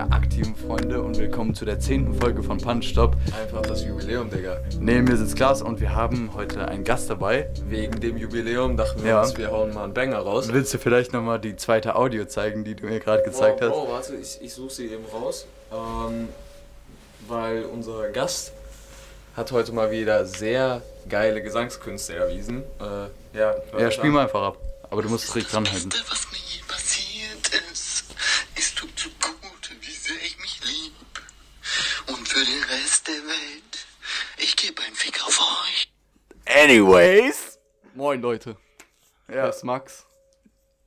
meine aktiven Freunde und willkommen zu der zehnten Folge von Punch Stop. Einfach das Jubiläum, Digga. Neben mir sitzt Klaas und wir haben heute einen Gast dabei. Wegen dem Jubiläum dachten wir Ja. uns, wir hauen mal einen Banger raus. Willst du vielleicht nochmal die zweite Audio zeigen, die du mir gerade gezeigt hast? Oh, warte, ich, ich suche sie eben raus. Ähm, weil unser Gast hat heute mal wieder sehr geile Gesangskünste erwiesen. Äh, ja, Ja, spiel mal einfach ab. Aber du musst es richtig dranhalten. Was mir je passiert ist. Es tut so gut, wie sehr ich mich lieb. Und für den Rest der Welt, ich gebe einen Fick auf euch. Anyways. Moin Leute. Ja. Das ist Max.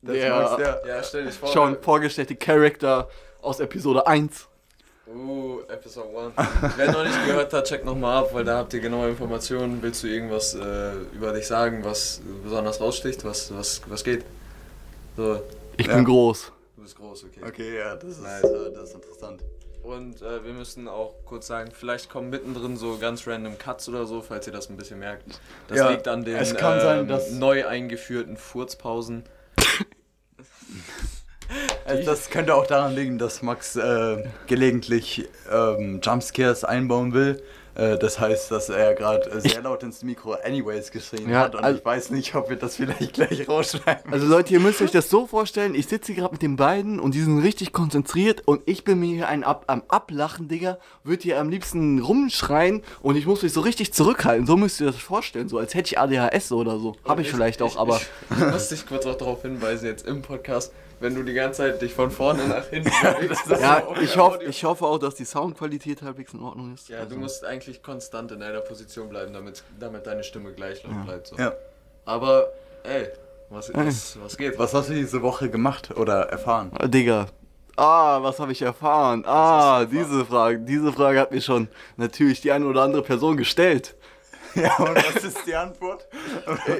Das Der- Max, der Ja, stell dich vor. schon vorgestellte Charakter aus Episode 1. Uh, Episode 1. Wer noch nicht gehört hat, checkt nochmal ab, weil da habt ihr genaue Informationen. Willst du irgendwas äh, über dich sagen, was besonders raussticht, was, was, was geht? So, Ich Ja. bin groß. du bist groß, okay. Okay, ja, das ist, Nice. äh, das ist interessant. Und äh, wir müssen auch kurz sagen, vielleicht kommen mittendrin so ganz random Cuts oder so, falls ihr das ein bisschen merkt. Das Ja, liegt an den kann sein, neu eingeführten Furzpausen. Also das könnte auch daran liegen, dass Max äh, gelegentlich ähm, Jumpscares einbauen will. Äh, das heißt, dass er gerade äh, sehr laut ins Mikro anyways geschrien Ja, hat und also- ich weiß nicht, ob wir das vielleicht gleich rausschreiben. Also Leute, ihr müsst euch das so vorstellen, ich sitze hier gerade mit den beiden und die sind richtig konzentriert und ich bin mir hier ein ab, am Ablachen, Digga, würde hier am liebsten rumschreien und ich muss mich so richtig zurückhalten. So müsst ihr das vorstellen, so als hätte ich ADHS oder so. Habe ich vielleicht auch, aber... Ich, ich muss dich kurz auch darauf hinweisen, jetzt im Podcast, wenn du die ganze Zeit dich von vorne nach hinten bewegst. Ja, ist auch ich Audio- ich hoffe auch, dass die Soundqualität halbwegs in Ordnung ist. Ja, Also- du musst eigentlich konstant in einer Position bleiben, damit, damit deine Stimme gleich laut bleibt. So. Ja. Aber, ey, was, was, was geht? Was hast du diese Woche gemacht oder erfahren? Ah, Digga. Ah, was habe ich erfahren? Ah, erfahren? diese Frage. Diese Frage hat mir schon natürlich die eine oder andere Person gestellt. Ja, und was ist die Antwort?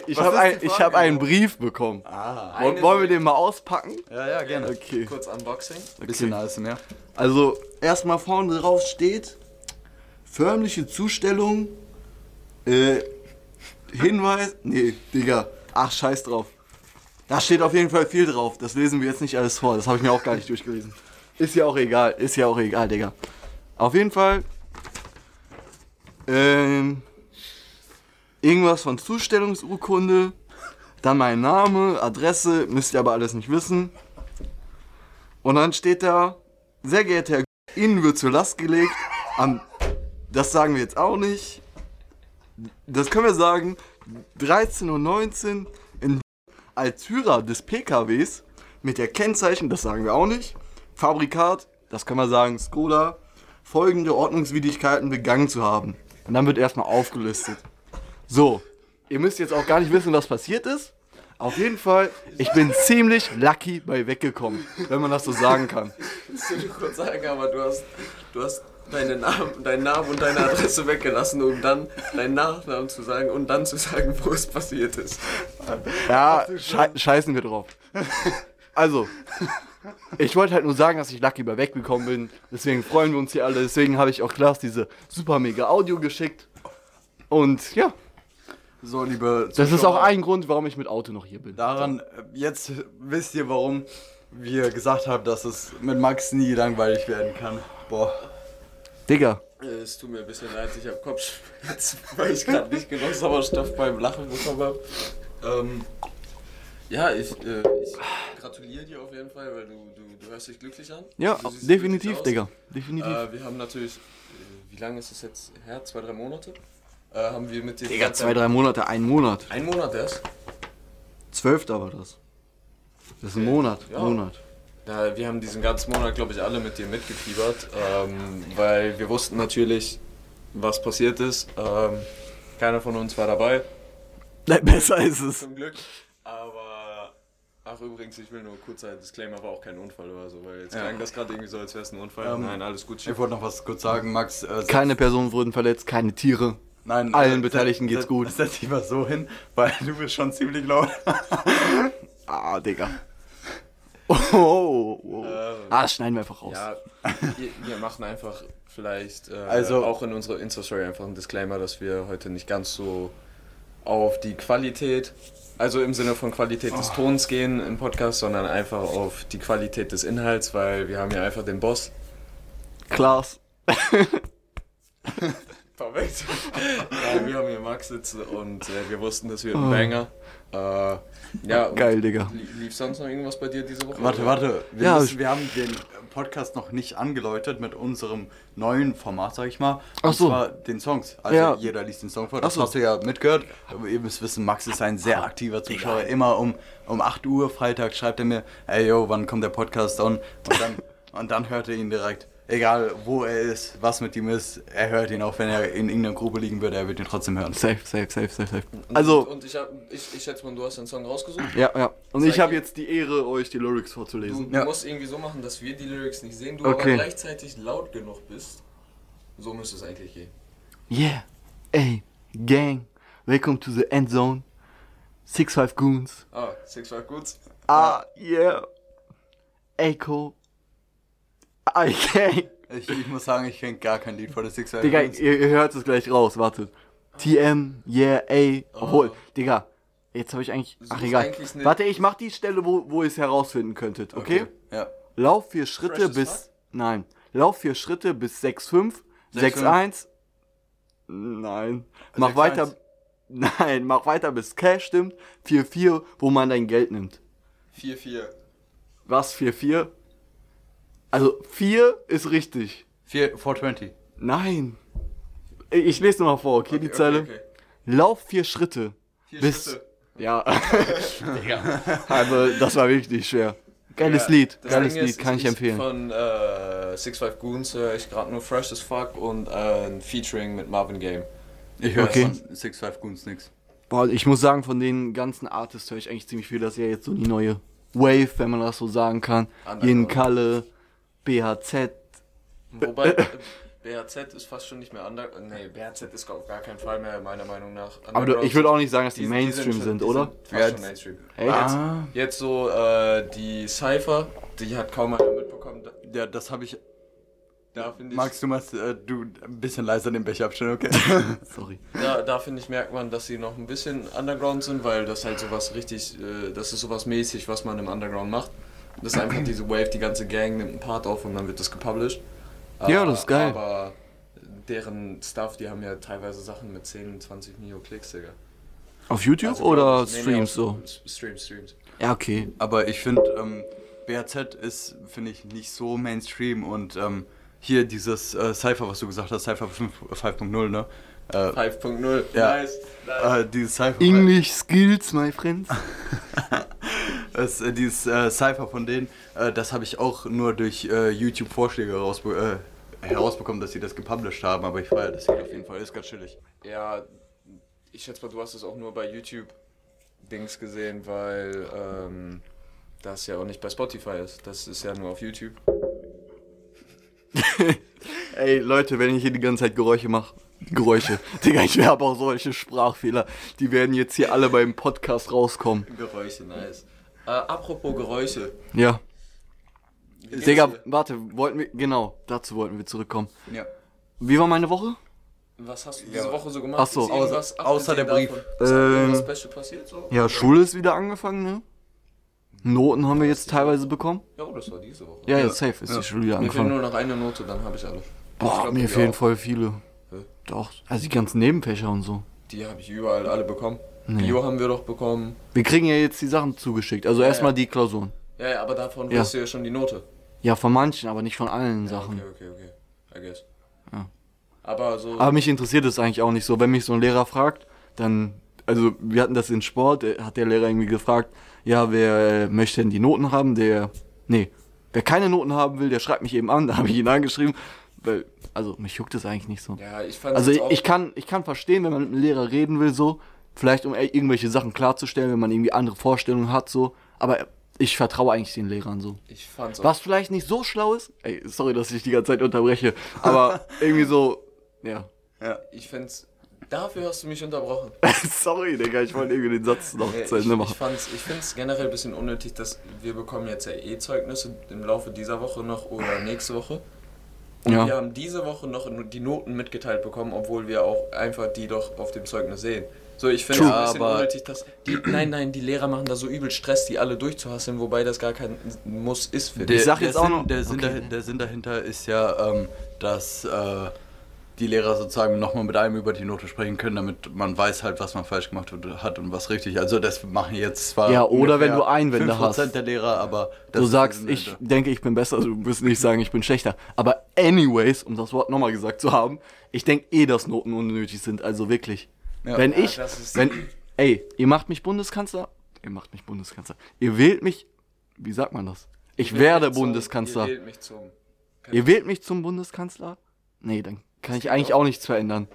Ich Was habe ein, ich hab einen? Brief bekommen. Ah. Woll- Eine- Wollen wir den mal auspacken? Ja, ja, gerne. Okay. Kurz Unboxing. Bisschen alles mehr. Also, erstmal vorne drauf steht förmliche Zustellung, äh, Hinweis, nee, Digga, ach, scheiß drauf. Da steht auf jeden Fall viel drauf, das lesen wir jetzt nicht alles vor, das habe ich mir auch gar nicht durchgelesen. Ist ja auch egal, ist ja auch egal, Digga. Auf jeden Fall, ähm, irgendwas von Zustellungsurkunde, dann mein Name, Adresse, müsst ihr aber alles nicht wissen. Und dann steht da, sehr geehrter Herr, Ihnen wird zur Last gelegt, am, das sagen wir jetzt auch nicht, das können wir sagen, 13.19 Uhr in als Führer des PKWs mit der Kennzeichen, das sagen wir auch nicht, Fabrikat, das können wir sagen, Skoda, folgende Ordnungswidrigkeiten begangen zu haben. Und dann wird erstmal aufgelistet. So, ihr müsst jetzt auch gar nicht wissen, was passiert ist. Auf jeden Fall, ich bin ziemlich lucky bei weggekommen, wenn man das so sagen kann. Willst du dir kurz sagen, aber du hast, du hast deinen, Namen, deinen Namen und deine Adresse weggelassen, um dann deinen Nachnamen zu sagen und dann zu sagen, wo es passiert ist. Ja, schei scheißen wir drauf. Also, ich wollte halt nur sagen, dass ich lucky bei weggekommen bin. Deswegen freuen wir uns hier alle. Deswegen habe ich auch Klaas diese super mega Audio geschickt. Und ja, So, liebe das ist auch Zuschauer, ein Grund, warum ich mit Auto noch hier bin. Daran, äh, jetzt wisst ihr, warum wir gesagt haben, dass es mit Max nie langweilig werden kann. Boah. Digga, Äh, Es tut mir ein bisschen leid, ich habe Kopfschmerzen, weil ich gerade nicht genug Sauerstoff beim Lachen bekommen habe. Ähm, ja, ich, äh, ich gratuliere dir auf jeden Fall, weil du, du, du hörst dich glücklich an. ja, definitiv. Digga. Definitiv. Äh, wir haben natürlich, äh, wie lange ist es jetzt her? Zwei, drei Monate? Äh, haben wir mit dir. die Digga, zwei, Zeit- drei Monate, ein Monat. Ein Monat erst? Zwölfter war das. Das ist ein Monat. Ja. Monat. Ja, wir haben diesen ganzen Monat, glaube ich, alle mit dir mitgefiebert, ähm, weil wir wussten natürlich, was passiert ist. Ähm, keiner von uns war dabei, Nein, besser ist es. zum Glück. Aber, ach übrigens, ich will nur kurz ein Disclaimer, war auch kein Unfall oder so, weil jetzt Ja. klang das gerade irgendwie so, als wäre es ein Unfall. Ähm, Nein, alles gut. Ich wollte noch was kurz sagen, Max. Äh, Keine Personen wurden verletzt, keine Tiere. Nein, allen äh, Beteiligten geht's gut. Setz dich mal so hin, weil du bist schon ziemlich laut. Ah, Digga. Oh, oh, oh. Ähm, Ah, das schneiden wir einfach raus. Ja, wir, wir machen einfach vielleicht äh, Also- auch in unserer Insta-Story einfach einen Disclaimer, dass wir heute nicht ganz so auf die Qualität, also im Sinne von Qualität des Tons gehen im Podcast, sondern einfach auf die Qualität des Inhalts, weil wir haben ja einfach den Boss Klaas. Perfekt. ja, wir haben hier Max sitzen und äh, wir wussten, das wird ein Banger. Äh, ja, Geil, Digga. li- Lief sonst noch irgendwas bei dir diese Woche? Warte, oder? warte. Wir, Ja, müssen, wir haben den Podcast noch nicht angeläutet mit unserem neuen Format, sag ich mal. Ach Und so. zwar den Songs. Also Ja. jeder liest den Song vor. Das Ach so. hast du ja mitgehört. Aber ihr müsst wissen, Max ist ein sehr aktiver Zuschauer. Immer um, um 8 Uhr Freitag schreibt er mir, ey yo, wann kommt der Podcast on? Und dann, und dann hört er ihn direkt. Egal wo er ist, was mit ihm ist, er hört ihn auch, wenn er in irgendeiner Grube liegen würde, er wird ihn trotzdem hören. Safe, safe, safe, safe, safe. Und, Also, Und ich, hab, ich, ich schätze mal, du hast den Song rausgesucht. ja, ja. Und ich habe jetzt die Ehre, euch die Lyrics vorzulesen. du Ja. musst irgendwie so machen, dass wir die Lyrics nicht sehen, du Okay. aber gleichzeitig laut genug bist. So müsste es eigentlich gehen. Yeah, ey, Gang, welcome to the end zone. Six Five Goons. Ah, Six Five Goods. Ah, yeah. Echo. I gang. Ich, ich muss sagen, ich kenne gar kein Lied von der Six Digga, ihr, ihr hört es gleich raus, wartet. TM, yeah, ey. Obwohl, Digga, jetzt habe ich eigentlich. Ach, egal. eigentlich Warte, ich mach die Stelle, wo, wo ihr es herausfinden könntet, okay? Ja. Lauf vier Schritte Fresh bis. fuck? Nein. Lauf vier Schritte bis 6,5. 6,1. Nein. Mach 6,1. weiter. Nein, mach weiter bis Cash stimmt. 4,4, wo man dein Geld nimmt. 4-4. Was? 4,4? Also 4 ist richtig. 4, 420. Nein. Ich ich lese nochmal vor, okay, die Zeile. Okay, okay. Lauf vier Schritte. Vier bis. Schritte. Ja. also, das war wirklich schwer. Geiles Ja, Lied, geiles Ding Lied, ist, kann ich empfehlen. Von äh, Six Five Goons höre ich gerade nur Fresh as Fuck und äh, ein Featuring mit Marvin Game. Ich höre Okay. von Six Five Goons nix. Boah, ich muss sagen, von den ganzen Artists höre ich eigentlich ziemlich viel. Das ist ja jetzt so die neue Wave, wenn man das so sagen kann. Jen Kalle, BHZ. Wobei äh, BHZ ist fast schon nicht mehr under. Nee, BHZ ist auf gar keinen Fall mehr, meiner Meinung nach. Aber du, ich würde auch nicht sagen, dass die, Mainstream schon- sind, die oder? Sind fast Ja, schon Mainstream. Echt? Ah, Jetzt so äh, die Cypher, die hat kaum einer mitbekommen. Da, ja, das habe ich. da finde ich, Magst du mal äh, du ein bisschen leiser den Becher abstellen, okay? Sorry. da, da finde ich, merkt man, dass sie noch ein bisschen Underground sind, weil das halt sowas richtig, äh, das ist sowas mäßig, was man im Underground macht. Das ist einfach diese Wave, die ganze Gang nimmt einen Part auf und dann wird das gepublished. Ja, das ist geil. Aber deren Stuff, die haben ja teilweise Sachen mit 10, 20 Mio Klicks, Digga. Auf YouTube Also, oder nee, nee, Streams auf- so? Streams, Streams. Ja, okay. Aber ich finde, ähm, BHZ ist, finde ich, nicht so Mainstream und ähm, hier dieses äh, Cypher, was du gesagt hast, Cypher 5 5.0, ne? Äh, 5.0. Ja. Nice, nice. äh, dieses Cypher. English Skills, my friends. Das, äh, dieses äh, Cypher von denen, äh, das habe ich auch nur durch äh, YouTube-Vorschläge äh, herausbekommen, dass sie das gepublished haben, aber ich feiere das Lied auf jeden Fall, ist ganz chillig. Ja, ich schätze mal, du hast es auch nur bei YouTube Dings gesehen, weil ähm, das ja auch nicht bei Spotify ist. Das ist ja nur auf YouTube. Ey, Leute, wenn ich hier die ganze Zeit Geräusche mache. Geräusche. Digga, ich habe auch solche Sprachfehler. Die werden jetzt hier alle beim Podcast rauskommen. Geräusche, nice. Äh, apropos Geräusche. Ja. Digga, warte, wollten wir. Genau, dazu wollten wir zurückkommen. Ja. Wie war meine Woche? Was hast du diese Ja. Woche so gemacht? Ach so. Außer- außer der Brief. davon? Ist Ähm, irgendwas Special passiert so? Ja, Schule ist wieder angefangen, ne? Noten haben wir jetzt teilweise bekommen. Ja, das war diese Woche. Ja, Ja. jetzt safe ist Ja. die Schule wieder Mir fehlt angefangen. nur noch eine Note, dann habe ich alle. Ich Boah, glaub, mir fehlen auch. voll viele. Hä? Doch, also die ganzen Nebenfächer und so. Die habe ich überall alle bekommen. Nee. Bio haben wir doch bekommen. Wir kriegen ja jetzt die Sachen zugeschickt. Also erstmal die Klausuren. Ja, ja, aber davon Ja. wirst du ja schon die Note. Ja, von manchen, aber nicht von allen Sachen. Okay, okay, okay. I guess. Ja. Aber so. Aber mich interessiert es eigentlich auch nicht so. Wenn mich so ein Lehrer fragt, dann, also wir hatten das in Sport, äh, hat der Lehrer irgendwie gefragt, ja, wer äh, möchte denn die Noten haben? Der, nee, wer keine Noten haben will, der schreibt mich eben an. Da habe ich ihn angeschrieben, weil, also mich juckt es eigentlich nicht so. ja, ich fand Also ich, ich kann, ich kann verstehen, wenn man mit einem Lehrer reden will, so, vielleicht um ir- irgendwelche Sachen klarzustellen, wenn man irgendwie andere Vorstellungen hat, so, aber ich vertraue eigentlich den Lehrern so. ich fand's auch Was vielleicht nicht so schlau ist, ey, sorry, dass ich die ganze Zeit unterbreche, aber irgendwie so, ja. Ja. Ich find's. Dafür hast du mich unterbrochen. sorry, Digga, ich wollte irgendwie den Satz noch Nee, zu Ende ich, machen. fand's, ich find's generell ein bisschen unnötig, dass wir bekommen jetzt ja E-Zeugnisse im Laufe dieser Woche noch oder nächste Woche. Und Ja. wir haben diese Woche noch die Noten mitgeteilt bekommen, obwohl wir auch einfach die doch auf dem Zeugnis sehen. So, ich finde es True. ein bisschen Aber- unnötig, dass die, nein, nein, die Lehrer machen da so übel Stress, die alle durchzuhasseln, wobei das gar kein Muss ist für Der, dich. sag der jetzt auch Sinn, noch- Der Sinn, okay. dahin- der Sinn dahinter ist ja, ähm, dass äh, die Lehrer sozusagen nochmal mit einem über die Note sprechen können, damit man weiß halt, was man falsch gemacht hat und was richtig. Also das machen jetzt zwar Ja, oder wenn du Einwände 5% hast. der Lehrer, aber das Du sagst, ich dahinter. denke, ich bin besser, also du wirst nicht sagen, ich bin schlechter. Aber anyways, um das Wort nochmal gesagt zu haben, ich denke eh, dass Noten unnötig sind, also wirklich. Ja. wenn ich, wenn, ey, ihr macht mich Bundeskanzler, ihr macht mich Bundeskanzler, ihr wählt mich, wie sagt man das? Ich werde Zum- Bundeskanzler. Ihr wählt mich zum. Ihr wählt mich zum Bundeskanzler? Nee, dann kann ich eigentlich auch nichts verändern.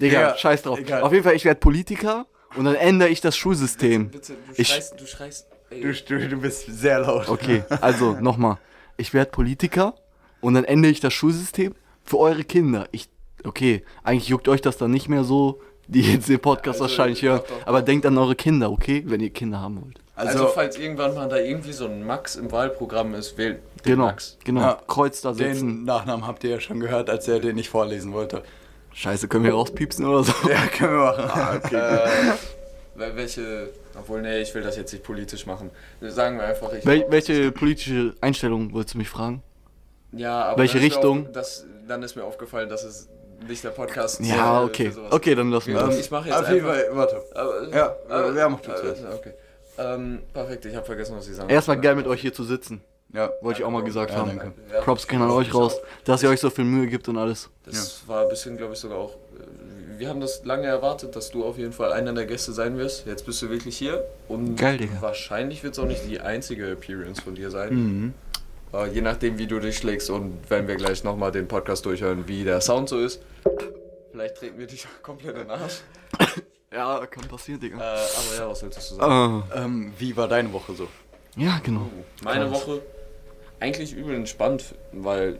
Digga, Ja, scheiß drauf. egal. Auf jeden Fall, ich werde Politiker und dann ändere ich das Schulsystem. Bitte, du Ich- schreist, du schreist. Du, du bist sehr laut. Okay, also nochmal. Ich werde Politiker und dann ändere ich das Schulsystem für eure Kinder. Ich, okay, eigentlich juckt euch das dann nicht mehr so, die jetzt den Podcast Also, wahrscheinlich hören. doch, aber denkt an eure Kinder, okay? Wenn ihr Kinder haben wollt. also, Also, falls irgendwann mal da irgendwie so ein Max im Wahlprogramm ist, wählt den Genau, Max. genau. Ja, Kreuz da setzen. den Nachnamen habt ihr ja schon gehört, als er den nicht vorlesen wollte. Scheiße, können wir rauspiepsen oder so? Ja, können wir machen. Äh, wel- welche. Obwohl, nee, ich will das jetzt nicht politisch machen. Sagen wir einfach, ich. Wel welche politische Einstellung wolltest du mich fragen? ja, aber welche Richtung? Auf, das, dann ist mir aufgefallen, dass es nicht der Podcast Ja, äh, okay. für sowas Okay, dann lassen wir Ähm, das. ich mache jetzt Auf jeden. Fall, warte. Aber, Ja, aber- wer macht äh, zuerst? Okay. Ähm, perfekt, ich habe vergessen, was ich sagen Erstmal geil mit euch hier zu sitzen. Ja, Wollte ich auch mal gesagt Ja, haben. danke. Ja, Props gehen an euch raus, dass ihr euch so viel Mühe gibt und alles. Das war ein bisschen, glaube ich, sogar auch. äh, Wir haben das lange erwartet, dass du auf jeden Fall einer der Gäste sein wirst. Jetzt bist du wirklich hier. Und Geil, Digga. wahrscheinlich wird es auch nicht die einzige Appearance von dir sein. Mhm. Äh, je nachdem, wie du dich schlägst und wenn wir gleich nochmal den Podcast durchhören, wie der Sound so ist. Vielleicht treten wir dich komplett in den Arsch. Ja, kann passieren, Äh, Digga. aber ja, was willst du sagen? Ah, Ähm, wie war deine Woche so? ja, genau. Meine krass. Woche eigentlich übel entspannt, weil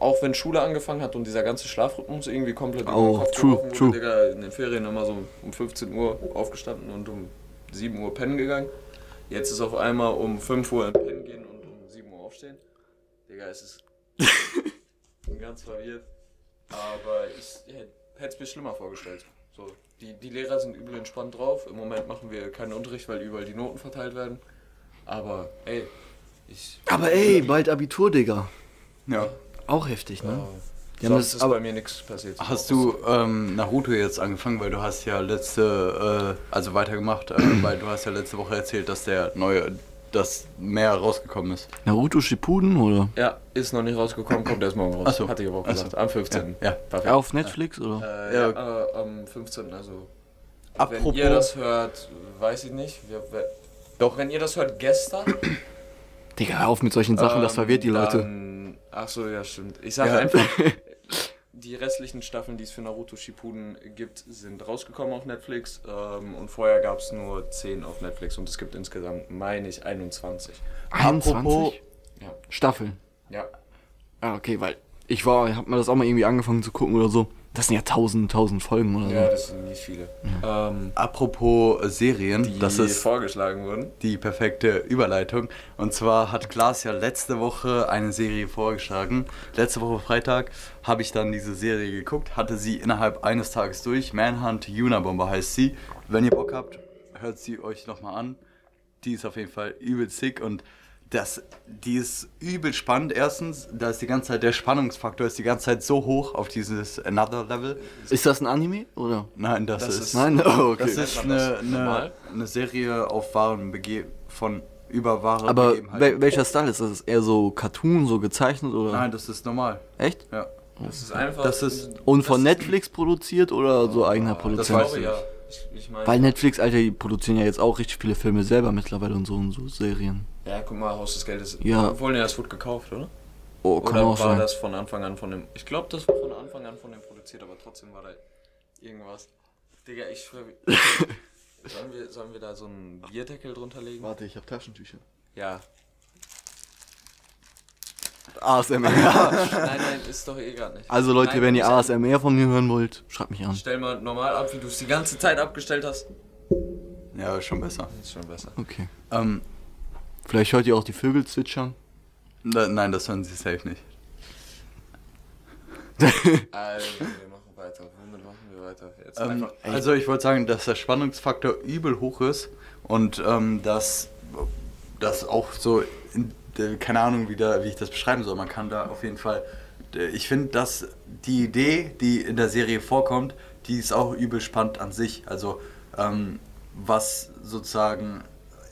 auch wenn Schule angefangen hat und dieser ganze Schlafrhythmus irgendwie komplett Oh, Kopf true, wurde, true. Digga, in den Ferien immer so um 15 Uhr aufgestanden und um 7 Uhr pennen gegangen. Jetzt ist auf einmal um 5 Uhr in Pennen gehen und um 7 Uhr aufstehen. Digga, es ist bin ganz verwirrt. Aber ich hätte es mir schlimmer vorgestellt. So, die, die Lehrer sind übel entspannt drauf. Im Moment machen wir keinen Unterricht, weil überall die Noten verteilt werden. Aber ey, ich. Aber ey, bald Abitur, Digga. Ja. Auch heftig, ne? Ja, sonst das- ist aber- bei mir nichts passiert. Hast du ähm, Naruto jetzt angefangen, weil du hast ja letzte, äh, also weitergemacht, äh, weil du hast ja letzte Woche erzählt, dass der neue, das mehr rausgekommen ist. Naruto Shippuden oder? Ja, ist noch nicht rausgekommen, kommt erst morgen raus. Ach so. Hatte ich aber auch Ach so. gesagt. Am 15. Ja, ja. Perfekt. Auf Netflix oder? Äh, Ja. ja, äh, am 15. Also, wenn Apropos, ihr das hört, weiß ich nicht. Wir, wir, doch, wenn ihr das hört gestern. Digga, hör auf mit solchen Sachen, das ähm, verwirrt die Leute. Dann, ach so, ja, stimmt. Ich sage Ja. einfach. Die restlichen Staffeln, die es für Naruto Shippuden gibt, sind rausgekommen auf Netflix. Ähm, und vorher gab es nur 10 auf Netflix und es gibt insgesamt, meine ich, 21. 21 Ja. Staffeln. Ja. Ah, okay, weil ich war, ich hab mal das auch mal irgendwie angefangen zu gucken oder so. Das sind ja tausend, tausend Folgen oder so. Ja, das sind nicht viele. Ähm, apropos Serien, die das ist vorgeschlagen wurden. die perfekte Überleitung. Und zwar hat Klaas ja letzte Woche eine Serie vorgeschlagen. Letzte Woche Freitag habe ich dann diese Serie geguckt, hatte sie innerhalb eines Tages durch. Manhunt Unabomber heißt sie. Wenn ihr Bock habt, hört sie euch nochmal an. Die ist auf jeden Fall übel sick und das, die ist übel spannend. Erstens, da ist die ganze Zeit, der Spannungsfaktor ist die ganze Zeit so hoch auf dieses Another Level. Ist das ein Anime oder? Nein, das, Das ist, ist- Nein, oh, okay. das ist das eine, eine, normal? eine Serie auf wahren Bege von über wahre Aber Begebenheiten. wel welcher Style ist das? Eher so Cartoon, so gezeichnet oder? Nein, das ist normal. Echt? Ja. Das ist einfach. Das ist- Und von das- Netflix produziert oder so eigener Das Produzent? weiß ich ja. Ich, ich meine, Weil Netflix, Alter, die produzieren ja jetzt auch richtig viele Filme selber mittlerweile und so und so Serien. Ja, guck mal, Haus des Geldes. Ja. Obwohl, nee, das wurde gekauft, oder? Oh, kann Oder auch war sein. das von Anfang an von dem. Ich glaube, das war von Anfang an von dem produziert, aber trotzdem war da irgendwas. Digga, ich schwör. sollen, wir, sollen wir da so einen Bierdeckel drunter legen? Warte, ich hab Taschentücher. Ja. ASMR. Nein, nein, ist doch eh gar nicht. Also Leute, Nein, wenn ihr ASMR von mir hören wollt, schreibt mich an. Stell mal normal ab, wie du es die ganze Zeit abgestellt hast. Ja, ist schon besser. Ist schon besser. Okay. Ähm, Vielleicht hört ihr auch die Vögel zwitschern. da, nein, das hören sie safe nicht. Also, wir machen weiter. Womit machen wir weiter? Jetzt Ähm, einfach. also ich wollte sagen, dass der Spannungsfaktor übel hoch ist und ähm, dass das auch so, in, äh, keine Ahnung, wie, da, wie ich das beschreiben soll. Man kann da auf jeden Fall, äh, ich finde, dass die Idee, die in der Serie vorkommt, die ist auch übel spannend an sich. Also ähm, was sozusagen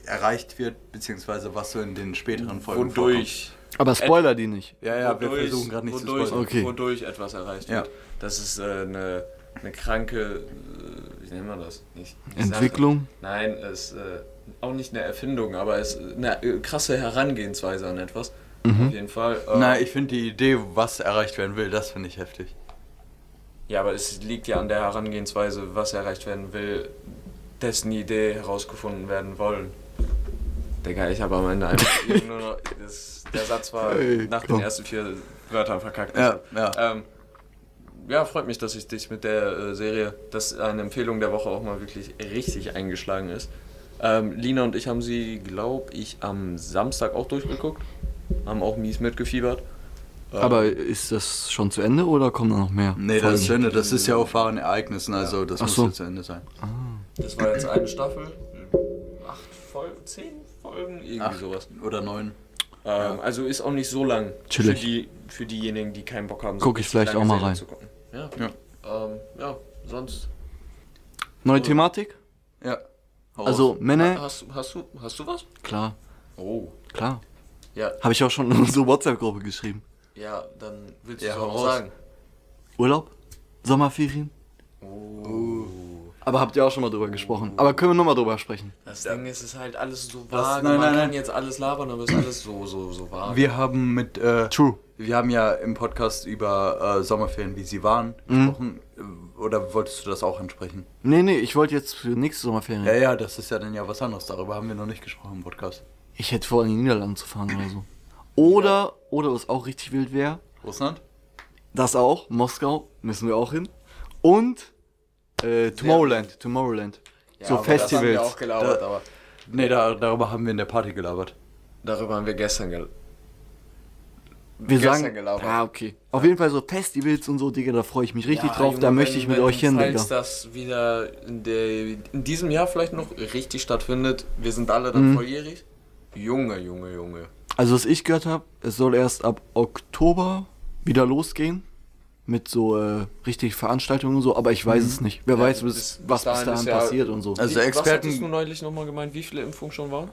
erreicht wird, beziehungsweise was so in den späteren Folgen Wodurch. Aber Spoiler die nicht. vorkommt. Ja, ja, wir wodurch- versuchen gerade nicht zu wodurch, spoilern. Okay. Wodurch etwas erreicht Ja. wird. Das ist äh, eine, eine kranke, äh, wie nennt man das? Nicht, Entwicklung? Sache. Nein, es ist äh, auch nicht eine Erfindung, aber es ist eine äh, krasse Herangehensweise an etwas. Mhm. Auf jeden Fall. Äh, Na, ich finde die Idee, was erreicht werden will, das finde ich heftig. Ja, aber es liegt ja an der Herangehensweise, was erreicht werden will, dessen Idee herausgefunden werden wollen. Digga, ich habe am Ende einfach nur noch. Das, der Satz war Ey, nach komm. den ersten vier Wörtern verkackt. Ja, ja. Ähm, ja, freut mich, dass ich dich mit der äh, Serie, dass eine Empfehlung der Woche auch mal wirklich richtig eingeschlagen ist. Ähm, Lina und ich haben sie, glaube ich, am Samstag auch durchgeguckt. Haben auch mies mitgefiebert. Ähm, Aber ist das schon zu Ende oder kommen da noch mehr? Nee, das ist zu Folgen? Ende. Das ist ja auf wahren Ereignissen, also das Ach muss so. ja zu Ende sein. Das war jetzt eine Staffel. Acht Folgen, zehn Folgen, irgendwie Acht sowas. oder neun. Ähm, also ist auch nicht so lang Chillig. für, die, für diejenigen, die keinen Bock haben. Guck ich richtig vielleicht auch mal rein. Zu gucken. Ja. Ja. Ähm, ja, sonst. Neue Thematik? Ja. Hau Also. Männer? Hast, hast, du, hast du was? Klar, Oh. klar. Ja, Habe ich auch schon in unsere WhatsApp-Gruppe geschrieben. ja, dann willst du Ja, es auch sagen. Urlaub? Sommerferien? Oh. Aber habt ihr auch schon mal drüber gesprochen. Aber können wir nochmal drüber sprechen? Das Ding ist, es ist halt alles so nein, Man nein, kann nein. jetzt alles labern, aber es ist alles so, so, so vage. Wir haben mit. Äh, True. Wir haben ja im Podcast über äh, Sommerferien, wie sie waren, Mhm. gesprochen. Äh, Oder wolltest du das auch ansprechen? Nee, nee, ich wollte jetzt für nächste Sommerferien. Ja, ja, das ist ja dann ja was anderes. Darüber haben wir noch nicht gesprochen im Podcast. Ich hätte vor, in die Niederlande zu fahren oder so. Oder, oder was auch richtig wild wäre, Russland? das auch, Moskau, müssen wir auch hin. Und äh, Tomorrowland, Tomorrowland. Ja, so aber Das haben Festivals. wir auch gelabert, Da- aber Nee, da, darüber haben wir in der Party gelabert. darüber haben wir gestern gelabert. Wir gestern sagen, gelabert. ja, okay. Auf jeden Fall so Festivals und so, Digga, da freue ich mich richtig Ja, drauf. da Junge, möchte wenn- ich mit wenn, euch hin, falls Digga. das wieder in, der, in diesem Jahr vielleicht noch richtig stattfindet, wir sind alle dann Mhm. volljährig. Junge, Junge, Junge. Also, was ich gehört habe, es soll erst ab Oktober wieder losgehen. Mit so äh, richtig Veranstaltungen und so, aber ich weiß es nicht. Wer Mhm. Ja, weiß, bis, bis- was bis dahin ja- passiert und so. Also Wie- Experten- Was hattest du neulich nochmal gemeint, wie viele Impfungen schon waren?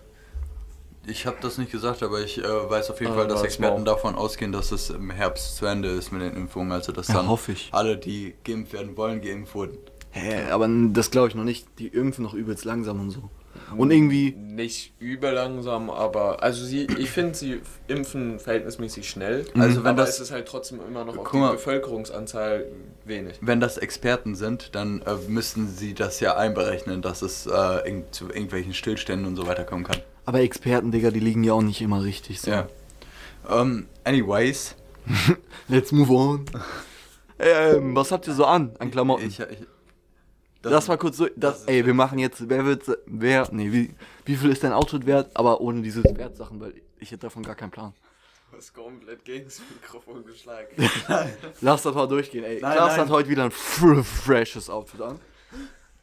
Ich habe das nicht gesagt, aber ich äh, weiß auf jeden Ah, Fall, dass Experten auch. davon ausgehen, dass es im Herbst zu Ende ist mit den Impfungen. Also, dass Ja, dann hoffe ich. alle, die geimpft werden wollen, geimpft wurden. Hä, aber das glaube ich noch nicht. Die impfen noch übelst langsam und so. Und irgendwie, Nicht überlangsam, aber also sie, ich finde, sie impfen verhältnismäßig schnell. Also wenn aber das- es ist halt trotzdem immer noch auf die mal. Bevölkerungsanzahl wenig. Wenn das Experten sind, dann äh, müssten sie das ja einberechnen, dass es äh, irg zu irgendwelchen Stillständen und so weiter kommen kann. aber Experten, Digga, die liegen ja auch nicht immer richtig. So. Ja. Ähm, anyways. Let's move on. ähm, was habt ihr so an, an Klamotten? Ich, ich, das, mal kurz so, das, ist ey, wir machen jetzt, wer wird, wer, nee, wie, wie viel ist dein Outfit wert, aber ohne diese Wertsachen, weil ich hätte davon gar keinen Plan. Du hast komplett gegen das Mikrofon geschlagen. Lass das mal durchgehen, ey. Nein, Klaas nein. hat heute wieder ein fr freshes Outfit an.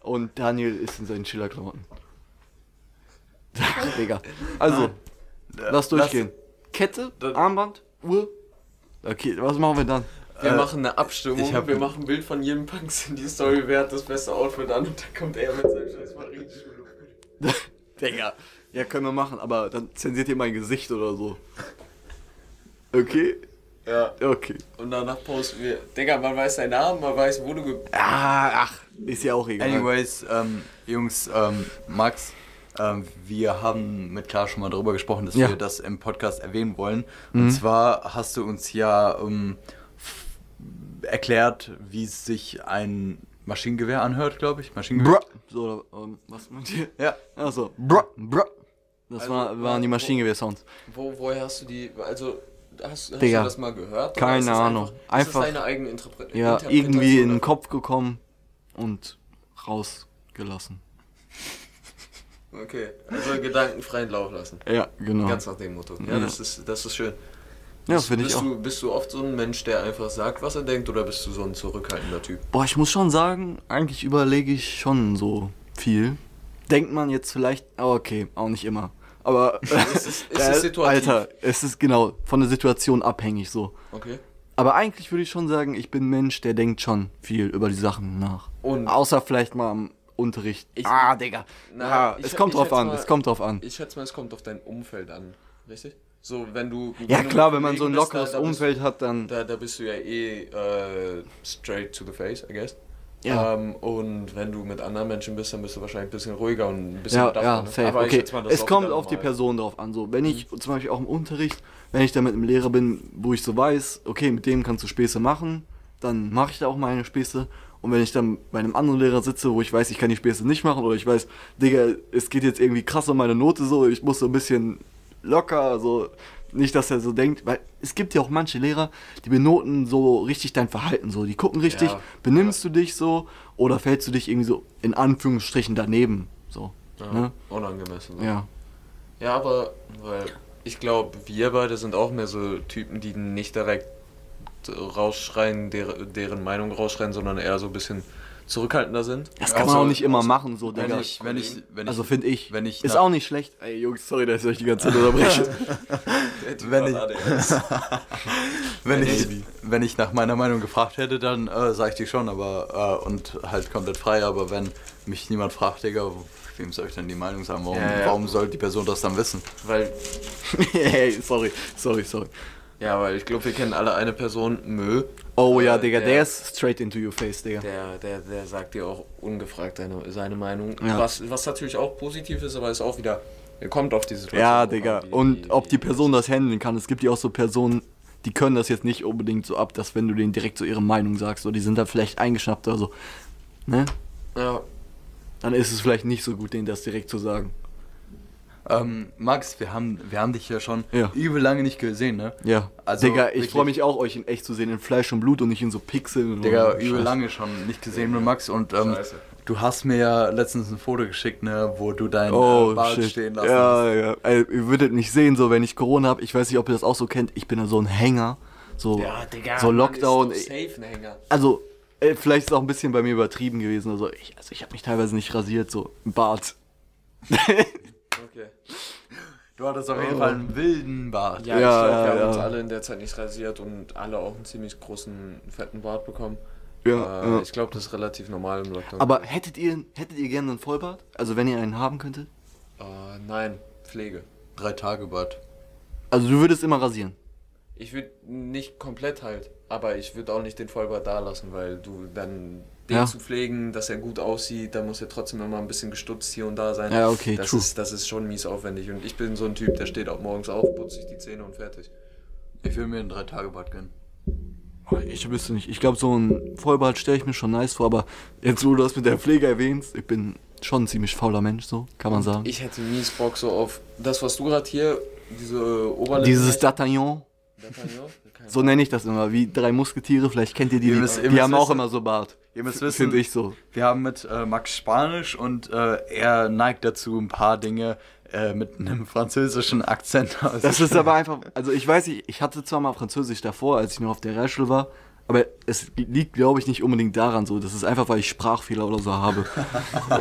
Und Daniel ist in seinen Chillerklamotten. Digga. Also, lass durchgehen. Kette, Das- Armband, Uhr. Okay, was machen wir dann? Wir Äh, machen eine Abstimmung, ich hab- wir machen ein Bild von jedem Punks in die Story, wer hat das beste Outfit an und dann kommt er mit seinem scheiß Marienschule. Digga. Ja, können wir machen, aber dann zensiert ihr mein Gesicht oder so. Okay? Ja, Okay. und danach posten wir. Digga, man weiß deinen Namen, man weiß, wo du ge Ah, ach, ist ja auch egal. anyways, ähm, Jungs, ähm, Max, ähm, wir haben mit Klaas schon mal darüber gesprochen, dass Ja. wir das im Podcast erwähnen wollen. Und zwar hast du uns ja ähm, erklärt, wie sich ein Maschinengewehr anhört, glaube ich. Maschinengewehr. Bruh. So, oder, ähm, was meint ihr? Ja. Achso, bruh, bruh. Das Also, war, waren die Maschinengewehr-Sounds. Wo, woher hast du die, also, hast, hast Digga. du das mal gehört? Keine Ahnung. Einfach, Einfach- ist das deine eigene Interpre Ja, Interpretation irgendwie in den? Kopf gekommen und rausgelassen. Okay, also gedankenfreien Lauf lassen. Ja, genau. Ganz nach dem Motto. Ja, Ja. das ist, das ist schön. Ja, Bist- finde ich bist auch. Du, bist du oft so ein Mensch, der einfach sagt, was er denkt, oder bist du so ein zurückhaltender Typ? Boah, ich muss schon sagen, eigentlich überlege ich schon so viel. Denkt man jetzt vielleicht, aber okay, auch nicht immer. Aber Es ist- es ist situativ. Alter, es ist genau von der Situation abhängig so. Okay. Aber eigentlich würde ich schon sagen, ich bin ein Mensch, der denkt schon viel über die Sachen nach. Und- Außer vielleicht mal am Unterricht. Ich- ah, Digga. Na, ja, ich- es kommt drauf an, mal- es kommt drauf an. Ich schätze mal, es kommt auf dein Umfeld an. Richtig? So, wenn du. Ja du klar, wenn man so ein bist, lockeres da- da bist- Umfeld hat, dann... Da, da bist du ja eh äh, straight to the face, I guess. Ja. Ähm, und wenn du mit anderen Menschen bist, dann bist du wahrscheinlich ein bisschen ruhiger und ein bisschen Ja, bedachter, ja, ne? safe. Aber Okay, es kommt auf die. Person drauf an. So, wenn ich zum Beispiel auch im Unterricht, wenn ich da mit einem Lehrer bin, wo ich so weiß, okay, mit dem kannst du Späße machen, dann mache ich da auch meine Späße. Und wenn ich dann bei einem anderen Lehrer sitze, wo ich weiß, ich kann die Späße nicht machen, oder ich weiß, Digga, es geht jetzt irgendwie krass um meine Note so, ich muss so ein bisschen locker, so, nicht, dass er so denkt, weil es gibt ja auch manche Lehrer, die benoten so richtig dein Verhalten so, die gucken richtig, Ja. benimmst du dich so, oder fällst du dich irgendwie so in Anführungsstrichen daneben, so. Ja, Ne? Unangemessen. so. Ja. Ja, aber weil ich glaube, wir beide sind auch mehr so Typen, die nicht direkt rausschreien, der, deren Meinung rausschreien, sondern eher so ein bisschen zurückhaltender sind. Das kann Also, man auch nicht immer machen, so, Wenn Digga. ich, wenn ich, wenn ich, also finde ich. wenn ich ist auch nicht schlecht. Ey, Jungs, sorry, dass ich euch die ganze Zeit unterbreche. Wenn ich- wenn ich, wenn ich nach meiner Meinung gefragt hätte, dann äh, sag ich die schon, aber äh, und halt komplett frei. Aber wenn mich niemand fragt, Digga, wem soll ich denn die Meinung sagen? Warum, Ja, ja. warum soll die Person das dann wissen? Weil, hey, sorry, sorry, sorry. ja, weil ich glaube, wir kennen alle eine Person, Mö. Oh ja, Digga, der- der, ist straight into your face, Digga. Der, der, der sagt dir auch ungefragt seine, seine Meinung. Ja. Was, was natürlich auch positiv ist, aber ist auch wieder, er kommt auf die Situation. Ja, Digga. wie- Und wie- ob die Person das handeln kann. Es gibt ja auch so Personen, die können das jetzt nicht unbedingt so ab, dass wenn du denen direkt so ihre Meinung sagst, oder die sind da vielleicht eingeschnappt oder so. Ne? Ja, Dann ist es vielleicht nicht so gut, denen das direkt zu sagen. Ähm, Max, wir haben, wir haben dich ja schon Ja. übel lange nicht gesehen, ne? Ja. Also Digga, ich freue mich auch, euch in echt zu sehen, in Fleisch und Blut und nicht in so Pixeln. Digga, übel Scheiß. lange schon nicht gesehen mit Max und ähm, Scheiße. du hast mir ja letztens ein Foto geschickt, ne, wo du dein Oh, äh, Bart shit. stehen lassen ja, ja. Ey, ihr würdet mich sehen, so wenn ich Corona habe. Ich weiß nicht, ob ihr das auch so kennt. Ich bin da so ein Hänger. So, ja Digga. so Lockdown. Mann, safe ein Hänger. Also, vielleicht ist es auch ein bisschen bei mir übertrieben gewesen. Also, ich, also ich habe mich teilweise nicht rasiert, so im Bart. Okay. Du hattest auf jeden Fall einen wilden Bart. Ja, Ja, ich glaube, ja, wir haben ja. uns alle in der Zeit nicht rasiert und alle auch einen ziemlich großen, fetten Bart bekommen. Ja, äh, ja. Ich glaube, das ist relativ normal im Lockdown. Aber hättet ihr, hättet ihr gerne einen Vollbart? Also, wenn ihr einen haben könntet? Äh, nein, Pflege. Drei Tage Bart. Also, du würdest immer rasieren. Ich würde nicht komplett halt, aber ich würde auch nicht den Vollbart da lassen, weil du dann den Ja. zu pflegen, dass er gut aussieht, da muss er trotzdem immer ein bisschen gestutzt hier und da sein. Ja, okay, das true. Ist, das ist schon mies aufwendig und ich bin so ein Typ, der steht auch morgens auf, putzt sich die Zähne und fertig. Ich will mir einen drei Tage Bart gönnen. Oh, Ich wüsste nicht. Ich glaube, so ein Vollbart stelle ich mir schon nice vor, aber jetzt, wo du das mit der Pflege erwähnst, ich bin schon ein ziemlich fauler Mensch, so, kann man sagen. Ich hätte mies Bock so auf das, was du gerade hier, diese Oberlippe... Dieses D'Artagnan, so nenne ich das immer, wie drei Musketiere, vielleicht kennt ihr die, Ihr die, müsst- ihr die müsst haben auch wissen- immer so Bart. Ihr müsst wissen- Finde ich so. Wir haben mit äh, Max Spanisch und äh, er neigt dazu, ein paar Dinge äh, mit einem französischen Akzent Das ist aber einfach, also ich weiß nicht, ich hatte zwar mal Französisch davor, als ich noch auf der Realschule war, aber es liegt, glaube ich, nicht unbedingt daran so. Das ist einfach, weil ich Sprachfehler oder so habe.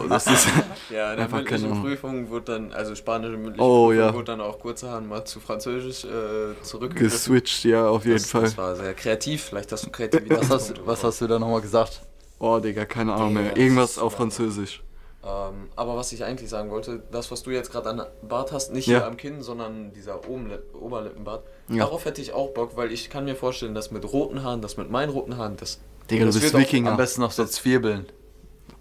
Das ist, Ja, in der Einfach keine mündlichen. Prüfung wurde dann, also spanische mündliche Oh, Prüfung ja. wurde dann auch kurzerhand mal zu Französisch äh, zurückgegriffen. geswitcht, ja, auf jeden das, Fall. das war sehr kreativ, vielleicht hast du Kreativität. Was hast, was hast du da nochmal gesagt? Oh, Digga, keine Ahnung mehr. Irgendwas auf ja- Französisch. Ähm, aber was ich eigentlich sagen wollte, das, was du jetzt gerade an Bart hast, nicht Ja. hier am Kinn, sondern dieser Oberlip Oberlippenbart, Ja. darauf hätte ich auch Bock, weil ich kann mir vorstellen, dass mit roten Haaren, das mit meinen roten Haaren, das, Digga, du das bist wird auch- Wikinger. Am besten noch so Zwiebeln.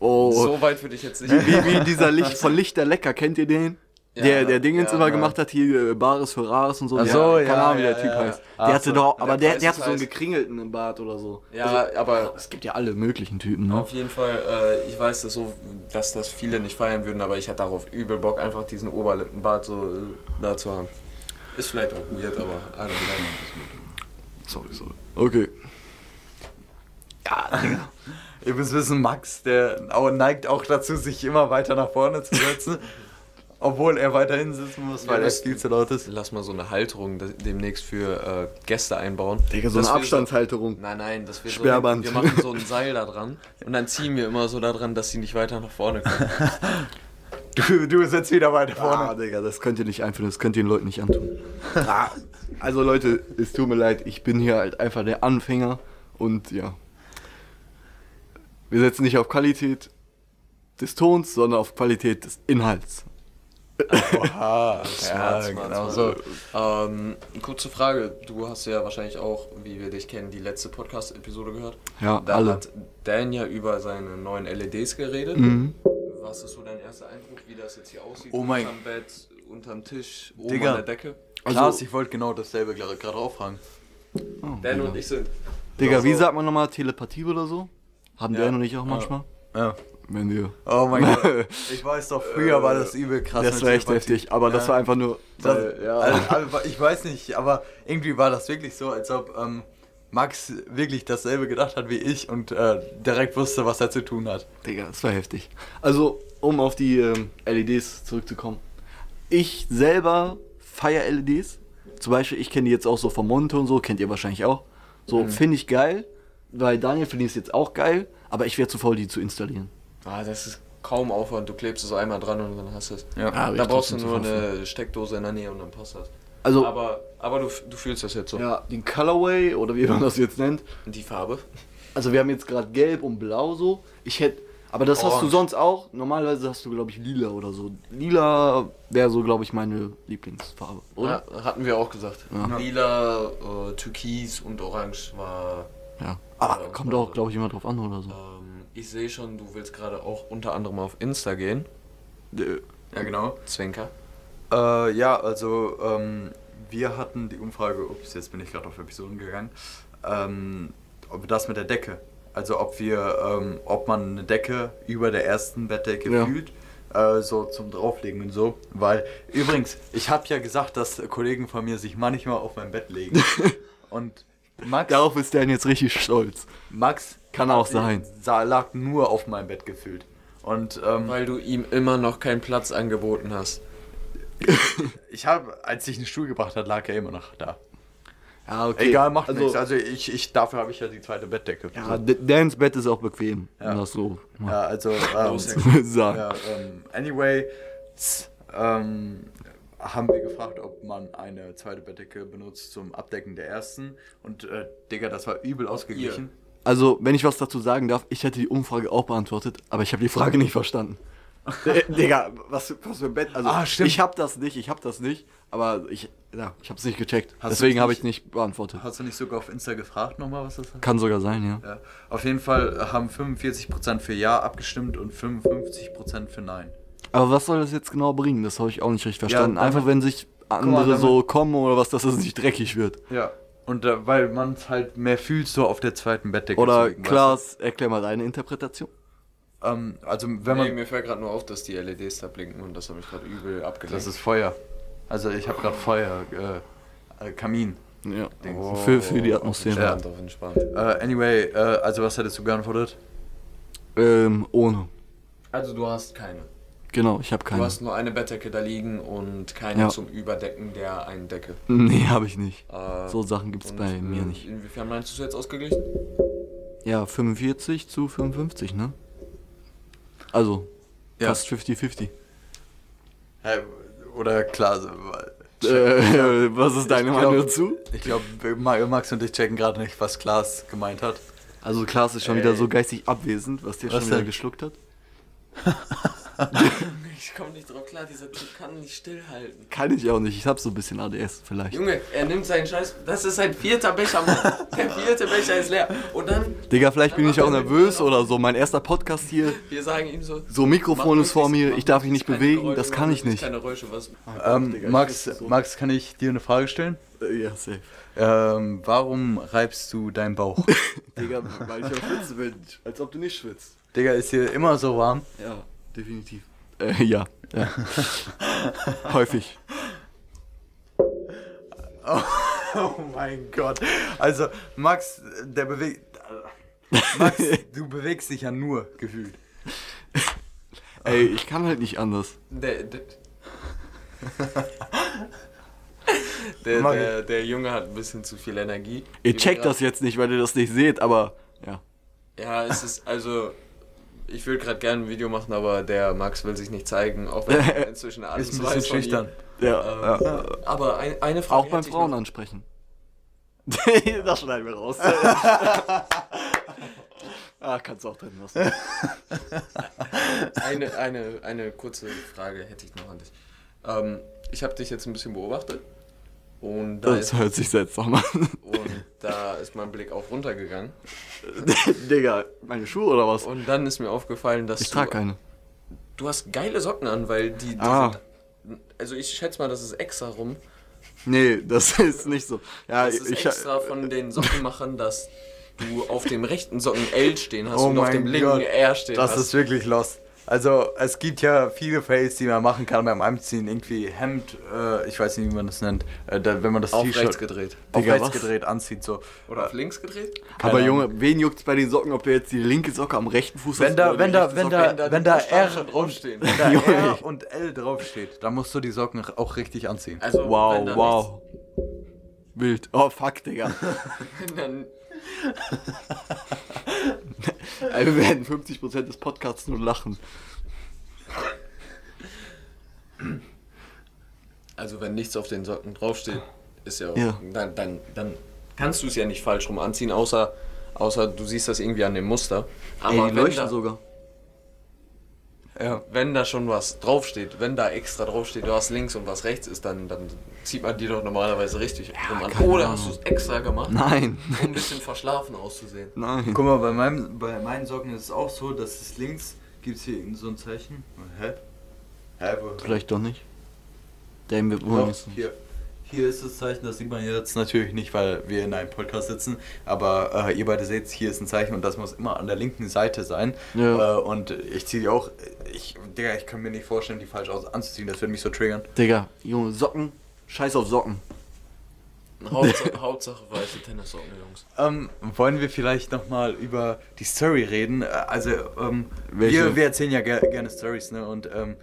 Oh, So weit würde ich jetzt nicht. wie, wie dieser Licht von Lichter Lecker, kennt ihr den? Ja, der, der Dingens ja, immer ja. gemacht hat, hier äh, Bares für Rares und so. Ach so, keine ja, Ahnung, wie der ja, Typ ja. heißt. Der Ach hatte so. doch, aber Der der, der hatte so einen gekringelten im Bart oder so. Ja, aber Es gibt ja alle möglichen Typen, ne? Auf jeden Fall, äh, ich weiß das so, dass das viele nicht feiern würden, aber ich hätte darauf übel Bock, einfach diesen Oberlippenbart so äh, da zu haben. Ist vielleicht auch weird, aber don't know. Sorry, sorry. Okay. Ihr müsst wissen, Max, der neigt auch dazu, sich immer weiter nach vorne zu setzen. Obwohl er weiterhin sitzen muss, weil Ja, er das- viel zu laut ist. Lass mal so eine Halterung de- demnächst für äh, Gäste einbauen. Digga, so Dass eine Abstandshalterung. Nein, nein, das wird Sperrband. So, wir machen so ein Seil da dran und dann ziehen wir immer so da dran, dass sie nicht weiter nach vorne kommen. Du, du sitzt wieder weiter vorne. Ah, Digga, das könnt ihr nicht einführen, das könnt ihr den Leuten nicht antun. ah, also Leute, es tut mir leid, ich bin hier halt einfach der Anfänger und ja. Wir setzen nicht auf Qualität des Tons, sondern auf Qualität des Inhalts. Oha, Smart, smart, genau so. Ähm, kurze Frage, du hast ja wahrscheinlich auch, wie wir dich kennen, die letzte Podcast-Episode gehört. Ja, Da alle. hat Dan ja über seine neuen LEDs geredet. Mhm. Was ist so dein erster Eindruck, wie das jetzt hier aussieht? Oh mein- Unterm Bett, unterm Tisch, oben Digga. an der Decke. Also- Klaas, ich wollte genau dasselbe gerade gerade auch fragen. Dan und ich sind. Digga, wie Also- sagt man nochmal Telepathie oder so? Haben Ja. der und ich auch manchmal? Ja. Wenn wir. Oh mein Gott. Ich weiß doch, früher war das übel krass. Das war echt Telepathie. heftig, aber das Ja. war einfach nur. Das, weil, ja. also, aber ich weiß nicht, aber irgendwie war das wirklich so, als ob ähm, Max wirklich dasselbe gedacht hat wie ich und äh, direkt wusste, was er zu tun hat. Digga, das war heftig. Also, um auf die ähm, LEDs zurückzukommen. Ich selber feiere LEDs. Zum Beispiel, ich kenne die jetzt auch so vom Monitor und so, kennt ihr wahrscheinlich auch. So, finde ich geil, weil Daniel findet es jetzt auch geil, aber ich wäre zu faul, die zu installieren. Ah, das ist kaum Aufwand. Du klebst es einmal dran und dann hast du es. Ja. Ah, Da brauchst du nur eine Steckdose in der Nähe und dann passt das. Also, Aber, aber du, du fühlst das jetzt so. ja, den Colorway oder wie man das jetzt nennt. Die Farbe. Also, wir haben jetzt gerade gelb und blau so. Ich hätte. Aber das hast du Orange. sonst auch. Normalerweise hast du, glaube ich, lila oder so. Lila wäre so, glaube ich, meine Lieblingsfarbe, oder? Ja, hatten wir auch gesagt. Ja. Lila, äh, Türkis und Orange war. Ja. Aber kommt auch, glaube ich, immer drauf an oder so. Ähm, ich sehe schon, du willst gerade auch unter anderem auf Insta gehen. Ja, genau. Zwinker. Äh, ja, also ähm, wir hatten die Umfrage, ups, jetzt bin ich gerade auf Episoden gegangen, ähm, ob das mit der Decke, also ob wir, ähm, ob man eine Decke über der ersten Bettdecke Ja. fühlt, äh, so zum drauflegen und so, weil übrigens, ich habe ja gesagt, dass Kollegen von mir sich manchmal auf mein Bett legen und Max, Darauf ist Dan jetzt richtig stolz. Max Kann auch sein. sa- lag nur auf meinem Bett gefühlt und ähm, Weil du ihm immer noch keinen Platz angeboten hast. ich habe, als ich einen Stuhl gebracht hat, lag er immer noch da. Ja, okay. Egal, macht also, nichts. Also ich, ich dafür habe ich ja die zweite Bettdecke. Ja, D- Dans Bett ist auch bequem. Ja. Das so Ja, also ähm, ja, ähm, anyway, ähm, haben wir gefragt, ob man eine zweite Bettdecke benutzt zum Abdecken der ersten. Und äh, Digga, das war übel ausgeglichen. Also, wenn ich was dazu sagen darf, ich hätte die Umfrage auch beantwortet, aber ich habe die Frage nicht verstanden. Äh, Digga, was, was für ein Bett? Also, Ah, stimmt. ich habe das nicht, ich habe das nicht, aber ich, ja, ich habe es nicht gecheckt. Hast Deswegen es habe ich nicht beantwortet. Hast du nicht sogar auf Insta gefragt nochmal, was das ist? Kann sogar sein, ja. Ja. Auf jeden Fall haben 45% für Ja abgestimmt und 55% für Nein. Aber was soll das jetzt genau bringen? Das habe ich auch nicht richtig verstanden. damit- Einfach, wenn sich andere damit- so kommen oder was, dass es nicht dreckig wird. Ja. Und äh, weil man es halt mehr fühlt, so auf der zweiten Bettdecke Oder weißt Klaas, erklär mal deine Interpretation. Ähm, also wenn Nee, man... mir fällt gerade nur auf, dass die LEDs da blinken und das habe ich gerade übel abgelenkt. Das ist Feuer. Also ich habe gerade Feuer, äh, äh, Kamin. Ja. Oh, für, für die Atmosphäre. Entspannt, auf entspannt. Äh, anyway, äh, also was hättest du geantwortet? Ähm, ohne. Also du hast keine. Genau, ich habe Du keine. hast nur eine Bettdecke da liegen und keine Ja. zum Überdecken der einen Decke. Nee, habe ich nicht. Äh, So Sachen gibt's und, bei äh, mir nicht. Inwiefern meinst du es jetzt ausgeglichen? Ja, 45 zu 55, ne? Also, Ja. fast 50-50. Hä, oder klar, Äh, was ist deine Meinung dazu? ich glaube, Max und ich checken gerade nicht, was Klaas gemeint hat. Also Klaas ist schon wieder so geistig abwesend, was der Was schon wieder denn? geschluckt hat. Ich komme nicht drauf klar, dieser Typ kann nicht stillhalten. Kann ich auch nicht, ich hab so ein bisschen ADS vielleicht. Junge, er nimmt seinen Scheiß. Das ist sein vierter Becher, Mann. Der vierte Becher ist leer. Und dann, Digga, vielleicht bin Dann ich macht auch er nervös oder so. Mein erster Podcast hier, wir sagen ihm so. so Mikrofon ist vor mir, ich darf mich nicht bewegen, Geräusche, das kann ich nicht. Keine Geräusche, was. Ähm, Digga, ich Max, so. Max, kann ich dir eine Frage stellen? Äh, Ja, safe. Ähm, warum reibst du deinen Bauch? Digga, weil ich am Schwitzen bin, als ob du nicht schwitzt. Digga, ist hier immer so warm? Ja, definitiv. Äh, ja, ja. Häufig. Oh mein Gott. Also, Max, der bewegt. Max, du bewegst dich ja nur gefühlt. Ey, ich kann halt nicht anders. Der, der, Der, der, der Junge hat ein bisschen zu viel Energie. Ihr checkt das jetzt nicht, weil ihr das nicht seht, aber ja. Ja, es ist also. Ich will gerade gerne ein Video machen, aber der Max will sich nicht zeigen, auch wenn er inzwischen alles Ist ein bisschen schüchtern. Ja. Ähm, Aber ein, eine Frage. Auch beim Frauen noch. ansprechen. das schneiden wir raus. ah, kannst du auch drin lassen. Eine, eine, eine kurze Frage hätte ich noch an dich. Ähm, ich habe dich jetzt ein bisschen beobachtet und da, Das ist, hört sich seltsam an. und da ist mein Blick auch runtergegangen. Digga, meine Schuhe oder was? Und dann ist mir aufgefallen, dass Ich du, trage keine. du hast geile Socken an, weil die, die Ah. sind, also ich schätze mal, das ist extra rum. Nee, das ist nicht so. Ja, Das ist ich, extra von den Sockenmachern, dass du auf dem rechten Socken L stehen hast Oh und auf dem linken Gott, R stehen Das hast. ist wirklich lost. Also es gibt ja viele Fails, die man machen kann beim Anziehen. Irgendwie Hemd, äh, ich weiß nicht, wie man das nennt, äh, da, wenn man das auf T-Shirt rechts gedreht. auf Digga, rechts was? gedreht anzieht. So. Oder auf links gedreht? aber keine Junge, wen juckt's bei den Socken, ob du jetzt die linke Socke am rechten Fuß Wenn hast da, oder wenn die da, wenn Socke? da, wenn da wenn da R schon draufstehen. Wenn da. R und L draufsteht, dann musst du die Socken auch richtig anziehen. Also, Wow, wow. Wild. Oh, fuck, Digga. Nichts, dann, wir werden 50% des Podcasts nur lachen. also wenn nichts auf den Socken draufsteht, ist ja, Ja. Dann, dann, dann kannst du es ja nicht falsch rum anziehen, außer, außer du siehst das irgendwie an dem Muster. Aber Ey, die leuchten da, sogar. Ja. wenn da schon was draufsteht, wenn da extra draufsteht, was links und was rechts ist, dann, dann zieht man die doch normalerweise richtig rum an. Oder Ahnung. hast du es extra gemacht, Nein. um ein bisschen verschlafen auszusehen? Nein. Guck mal, bei, meinem, bei meinen Socken ist es auch so, dass es links gibt es hier irgend so ein Zeichen. Hä? Hä? Vielleicht doch nicht. Der wir Doch, wollen nicht. hier. Hier ist das Zeichen, das sieht man jetzt natürlich nicht, weil wir in einem Podcast sitzen, aber äh, ihr beide seht, hier ist ein Zeichen und das muss immer an der linken Seite sein. Ja. Äh, und ich ziehe die auch, ich, Digga, ich kann mir nicht vorstellen, die falsch aus anzuziehen, das würde mich so triggern. Digga, Junge, Socken. Scheiß auf Socken. Hauptsache, Hauptsache weiße Tennissocken, Jungs. Ähm, wollen wir vielleicht nochmal über die Story reden? Äh, Also, ähm, wir, wir erzählen ja ger gerne Stories, ne? Und ähm,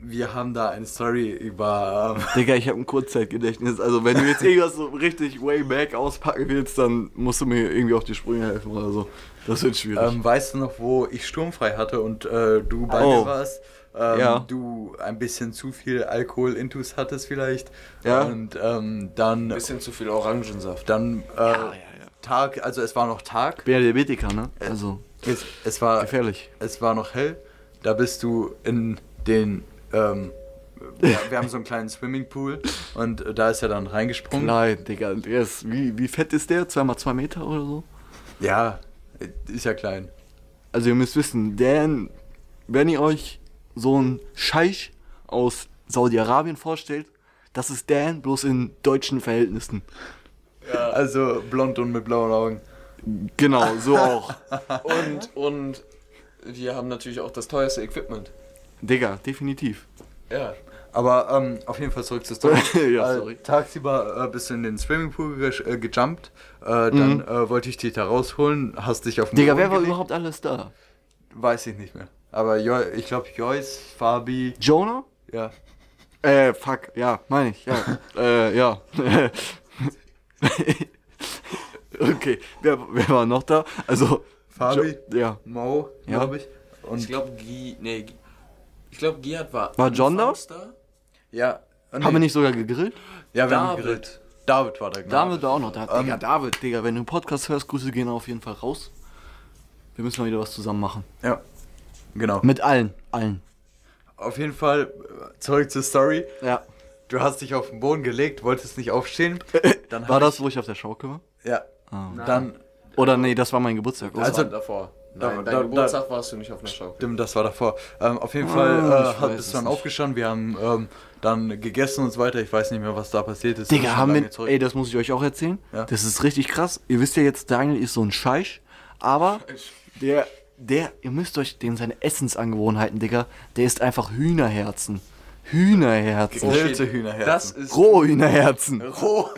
wir haben da eine Story über. Ähm, Digga, ich habe ein Kurzzeitgedächtnis. Also, wenn du jetzt irgendwas so richtig way back auspacken willst, dann musst du mir irgendwie auf die Sprünge helfen oder so. Das wird schwierig. Ähm, weißt du noch, wo ich sturmfrei hatte und äh, du bei Oh. mir warst? Ähm, Ja. Du ein bisschen zu viel Alkohol intus hattest vielleicht. Ja. Und ähm, dann, Bisschen zu viel Orangensaft. dann äh, Tag, also es war noch Tag. bin ja Diabetiker, ne? Also, Es, es war gefährlich. es war noch hell. Da bist du in den. Ähm, wir, wir haben so einen kleinen Swimmingpool und äh, da ist er dann reingesprungen. Klein, Digga. Der ist, wie, wie fett ist der? Zweimal zwei Meter oder so? Ja, ist ja klein. Also, ihr müsst wissen, Dan, wenn ihr euch so einen Scheich aus Saudi-Arabien vorstellt, das ist Dan, bloß in deutschen Verhältnissen. Also blond und mit blauen Augen. Genau, so auch. Und, und wir haben natürlich auch das teuerste Equipment. Digga, definitiv. Ja. Aber ähm, auf jeden Fall zurück zur Story. Ja, Äh, sorry. tagsüber äh, bist du in den Swimmingpool ge äh, gejumpt. Äh, dann äh, wollte ich dich da rausholen, hast dich auf den Mhm. Digga, Boden wer war gelegt. überhaupt alles da? Weiß ich nicht mehr. Aber jo ich glaube Joyce, Fabi, Jonah? ja. Äh, fuck, ja, meine ich, ja. äh, ja. okay, wer, wer war noch da? Also, Fabi, Jo ja. Mo, Ja. glaube ich. Und Ich glaube, Guy. Nee, ich glaube, Giat war. War John da? da? Ja. Haben wir nicht sogar gegrillt? Ja, wir haben David. gegrillt. David war da, genau. David war auch noch da. Digga, Ähm, David, Digga, wenn du einen Podcast hörst, Grüße gehen auf jeden Fall raus. Wir müssen mal wieder was zusammen machen. Ja. Genau. Mit allen, allen. Auf jeden Fall zurück zur Story. Ja. Du hast dich auf den Boden gelegt, wolltest nicht aufstehen. Dann War das, wo ich auf der Schaukel war? Ja. Dann Oder nee, das war mein Geburtstag. Das Also- war davor. Nein, da- dein da- Geburtstag warst du nicht auf einer Schaukel. Stimmt, das war davor. Ähm, auf jeden Ah, Fall ich äh, hat, es bist du dann nicht. aufgestanden. Wir haben ähm, dann gegessen und so weiter. Ich weiß nicht mehr, was da passiert ist. Ist Digga, haben wir. Ey, das muss ich euch auch erzählen. Ja. Das ist richtig krass. Ihr wisst ja jetzt, Daniel ist so ein Scheich. Aber der, der, ihr müsst euch den seine Essensangewohnheiten, Digga, der isst einfach Hühnerherzen. Hühnerherzen. Gegrillte Hühnerherzen. Das ist. Rohe Hühnerherzen. Roh.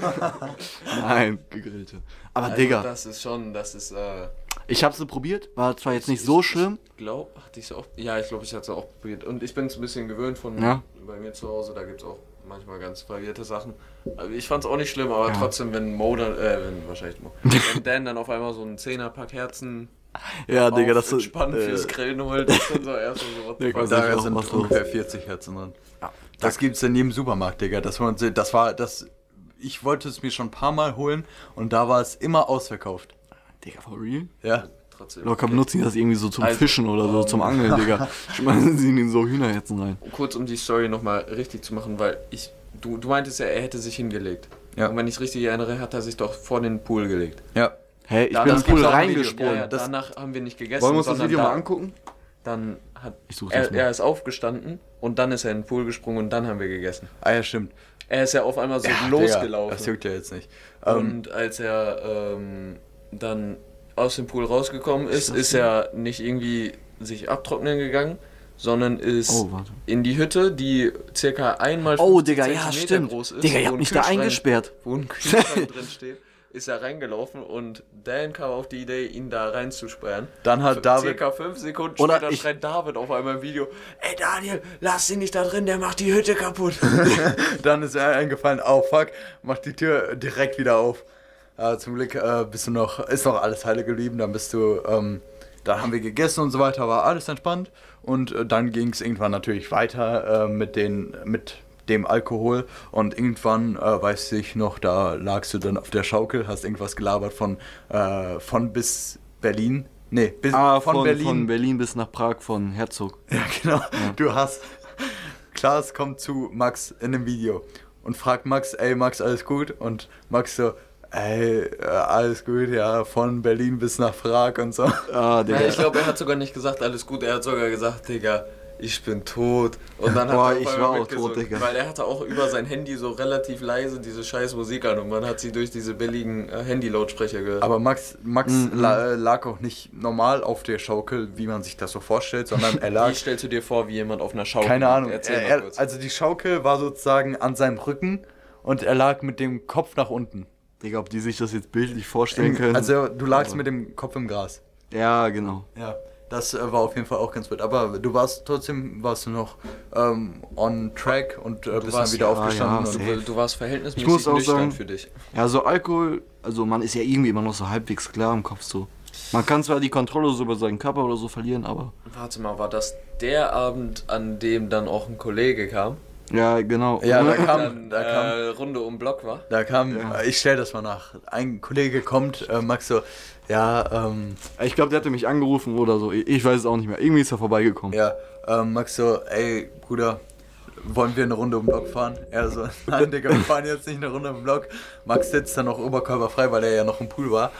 Nein, gegrillte. Aber Also, Digga, Das ist schon, das ist. Äh, Ich habe sie probiert, war zwar jetzt nicht so schlimm. Ich glaube, hatte ich es auch. Ja, ich glaube, ich hatte es auch probiert. Und ich bin es ein bisschen gewöhnt von Ja. bei mir zu Hause. Da gibt es auch manchmal ganz variierte Sachen. Also ich fand es auch nicht schlimm, aber Ja. trotzdem, wenn Mo dann, äh, wenn wahrscheinlich Mo, wenn Dan dann auf einmal so einen Zehnerpack Herzen Ja, Digga, auf das ist. entspannt Äh, fürs Grillen holt, das ist dann so erst so, Digga, fuck. das- Da sind was los. ungefähr 40 Herzen drin. Das gibt's in jedem Supermarkt, Digga. Das, war- das war, das, ich wollte es mir schon ein paar Mal holen und da war es immer ausverkauft. Digga, for real? Ja. Trotzdem. Locker benutzen die das irgendwie so zum Also, Fischen oder so, zum Angeln, Digga. Schmeißen sie in so Hühnerherzen rein. Kurz um die Story nochmal richtig zu machen, weil ich, du, du meintest ja, er hätte sich hingelegt. Ja. Und wenn ich es richtig erinnere, hat er sich doch vor den Pool gelegt. Ja. Hä, ich Ja, bin im Pool reingesprungen. Ja, ja, danach haben wir nicht gegessen. Wollen wir uns das Video da, mal angucken? Dann hat er, er ist aufgestanden und dann ist er in den Pool gesprungen und dann haben wir gegessen. Ah ja, stimmt. Er ist ja auf einmal so Ja, losgelaufen. Digga, das juckt ja jetzt nicht. Ähm, und als er ähm, dann aus dem Pool rausgekommen ist, ist er nicht irgendwie sich abtrocknen gegangen, sondern ist Oh, in die Hütte, die circa einmal Oh, 50 Digga, ja, stimmt. groß ist. Digga, ihr wo habt ein mich da eingesperrt. Wo ein Kühlschrank drin steht, ist er reingelaufen und Dan kam auf die Idee, ihn da reinzusperren. Dann hat David- Circa fünf Sekunden Oder später ich- schreit David auf einmal im Video: Ey Daniel, lass ihn nicht da drin, der macht die Hütte kaputt. Dann ist er eingefallen, oh fuck, macht die Tür direkt wieder auf. Äh, zum Glück äh, bist du noch, ist noch alles heile geblieben. Dann bist du, ähm, dann haben wir gegessen und so weiter, war alles entspannt. Und äh, dann ging es irgendwann natürlich weiter äh, mit, den, mit dem Alkohol. Und irgendwann, äh, weiß ich noch, da lagst du dann auf der Schaukel, hast irgendwas gelabert von, äh, von bis Berlin. Nee, bis Ah, von, von, Berlin. von Berlin bis nach Prag von Herzog. Ja, genau. Du hast. Klaas kommt zu Max in dem Video und fragt Max, ey Max, alles gut? Und Max so, ey, äh, alles gut, ja, von Berlin bis nach Prag und so. Ah, Digga. Ja, ich glaube, er hat sogar nicht gesagt, alles gut, er hat sogar gesagt, Digga, ich bin tot. Und dann hat Boah, er ich war auch tot, Digga. Weil er hatte auch über sein Handy so relativ leise diese scheiß Musik an und man hat sie durch diese billigen äh, Handy-Lautsprecher gehört. Aber Max, Max la, äh, lag auch nicht normal auf der Schaukel, wie man sich das so vorstellt, sondern er lag. Wie stellst du dir vor, wie jemand auf einer Schaukel Keine? Ahnung. Erzähl Er, also die Schaukel war sozusagen an seinem Rücken und er lag mit dem Kopf nach unten. Digga, ob die sich das jetzt bildlich vorstellen können. Also du lagst mit dem Kopf im Gras. ja, genau. Ja, das äh, war auf jeden Fall auch ganz gut. Aber du warst trotzdem, warst du noch ähm, on track und äh, bist dann warst- wieder ja, aufgestanden. ja, du, du warst verhältnismäßig Ich muss auch nüchtern sagen- für dich. Ja, so Alkohol, also man ist ja irgendwie immer noch so halbwegs klar im Kopf so. Man kann zwar die Kontrolle so über seinen Körper oder so verlieren, aber. Warte mal, war das der Abend, an dem dann auch ein Kollege kam? Ja, genau. Ja, da kam, Dann da kam, äh, Runde um Block war? da kam, äh, ich stell das mal nach. Ein Kollege kommt, äh, Max so, ja, ähm, Ich glaube, der hatte mich angerufen oder so. Ich ich weiß es auch nicht mehr. Irgendwie ist er vorbeigekommen. ja, ähm, Max so, ey, Bruder, wollen wir eine Runde um den Block fahren? Er so, nein, Digga, wir fahren jetzt nicht eine Runde um den Block. Max sitzt dann noch oberkörperfrei, weil er ja noch im Pool war.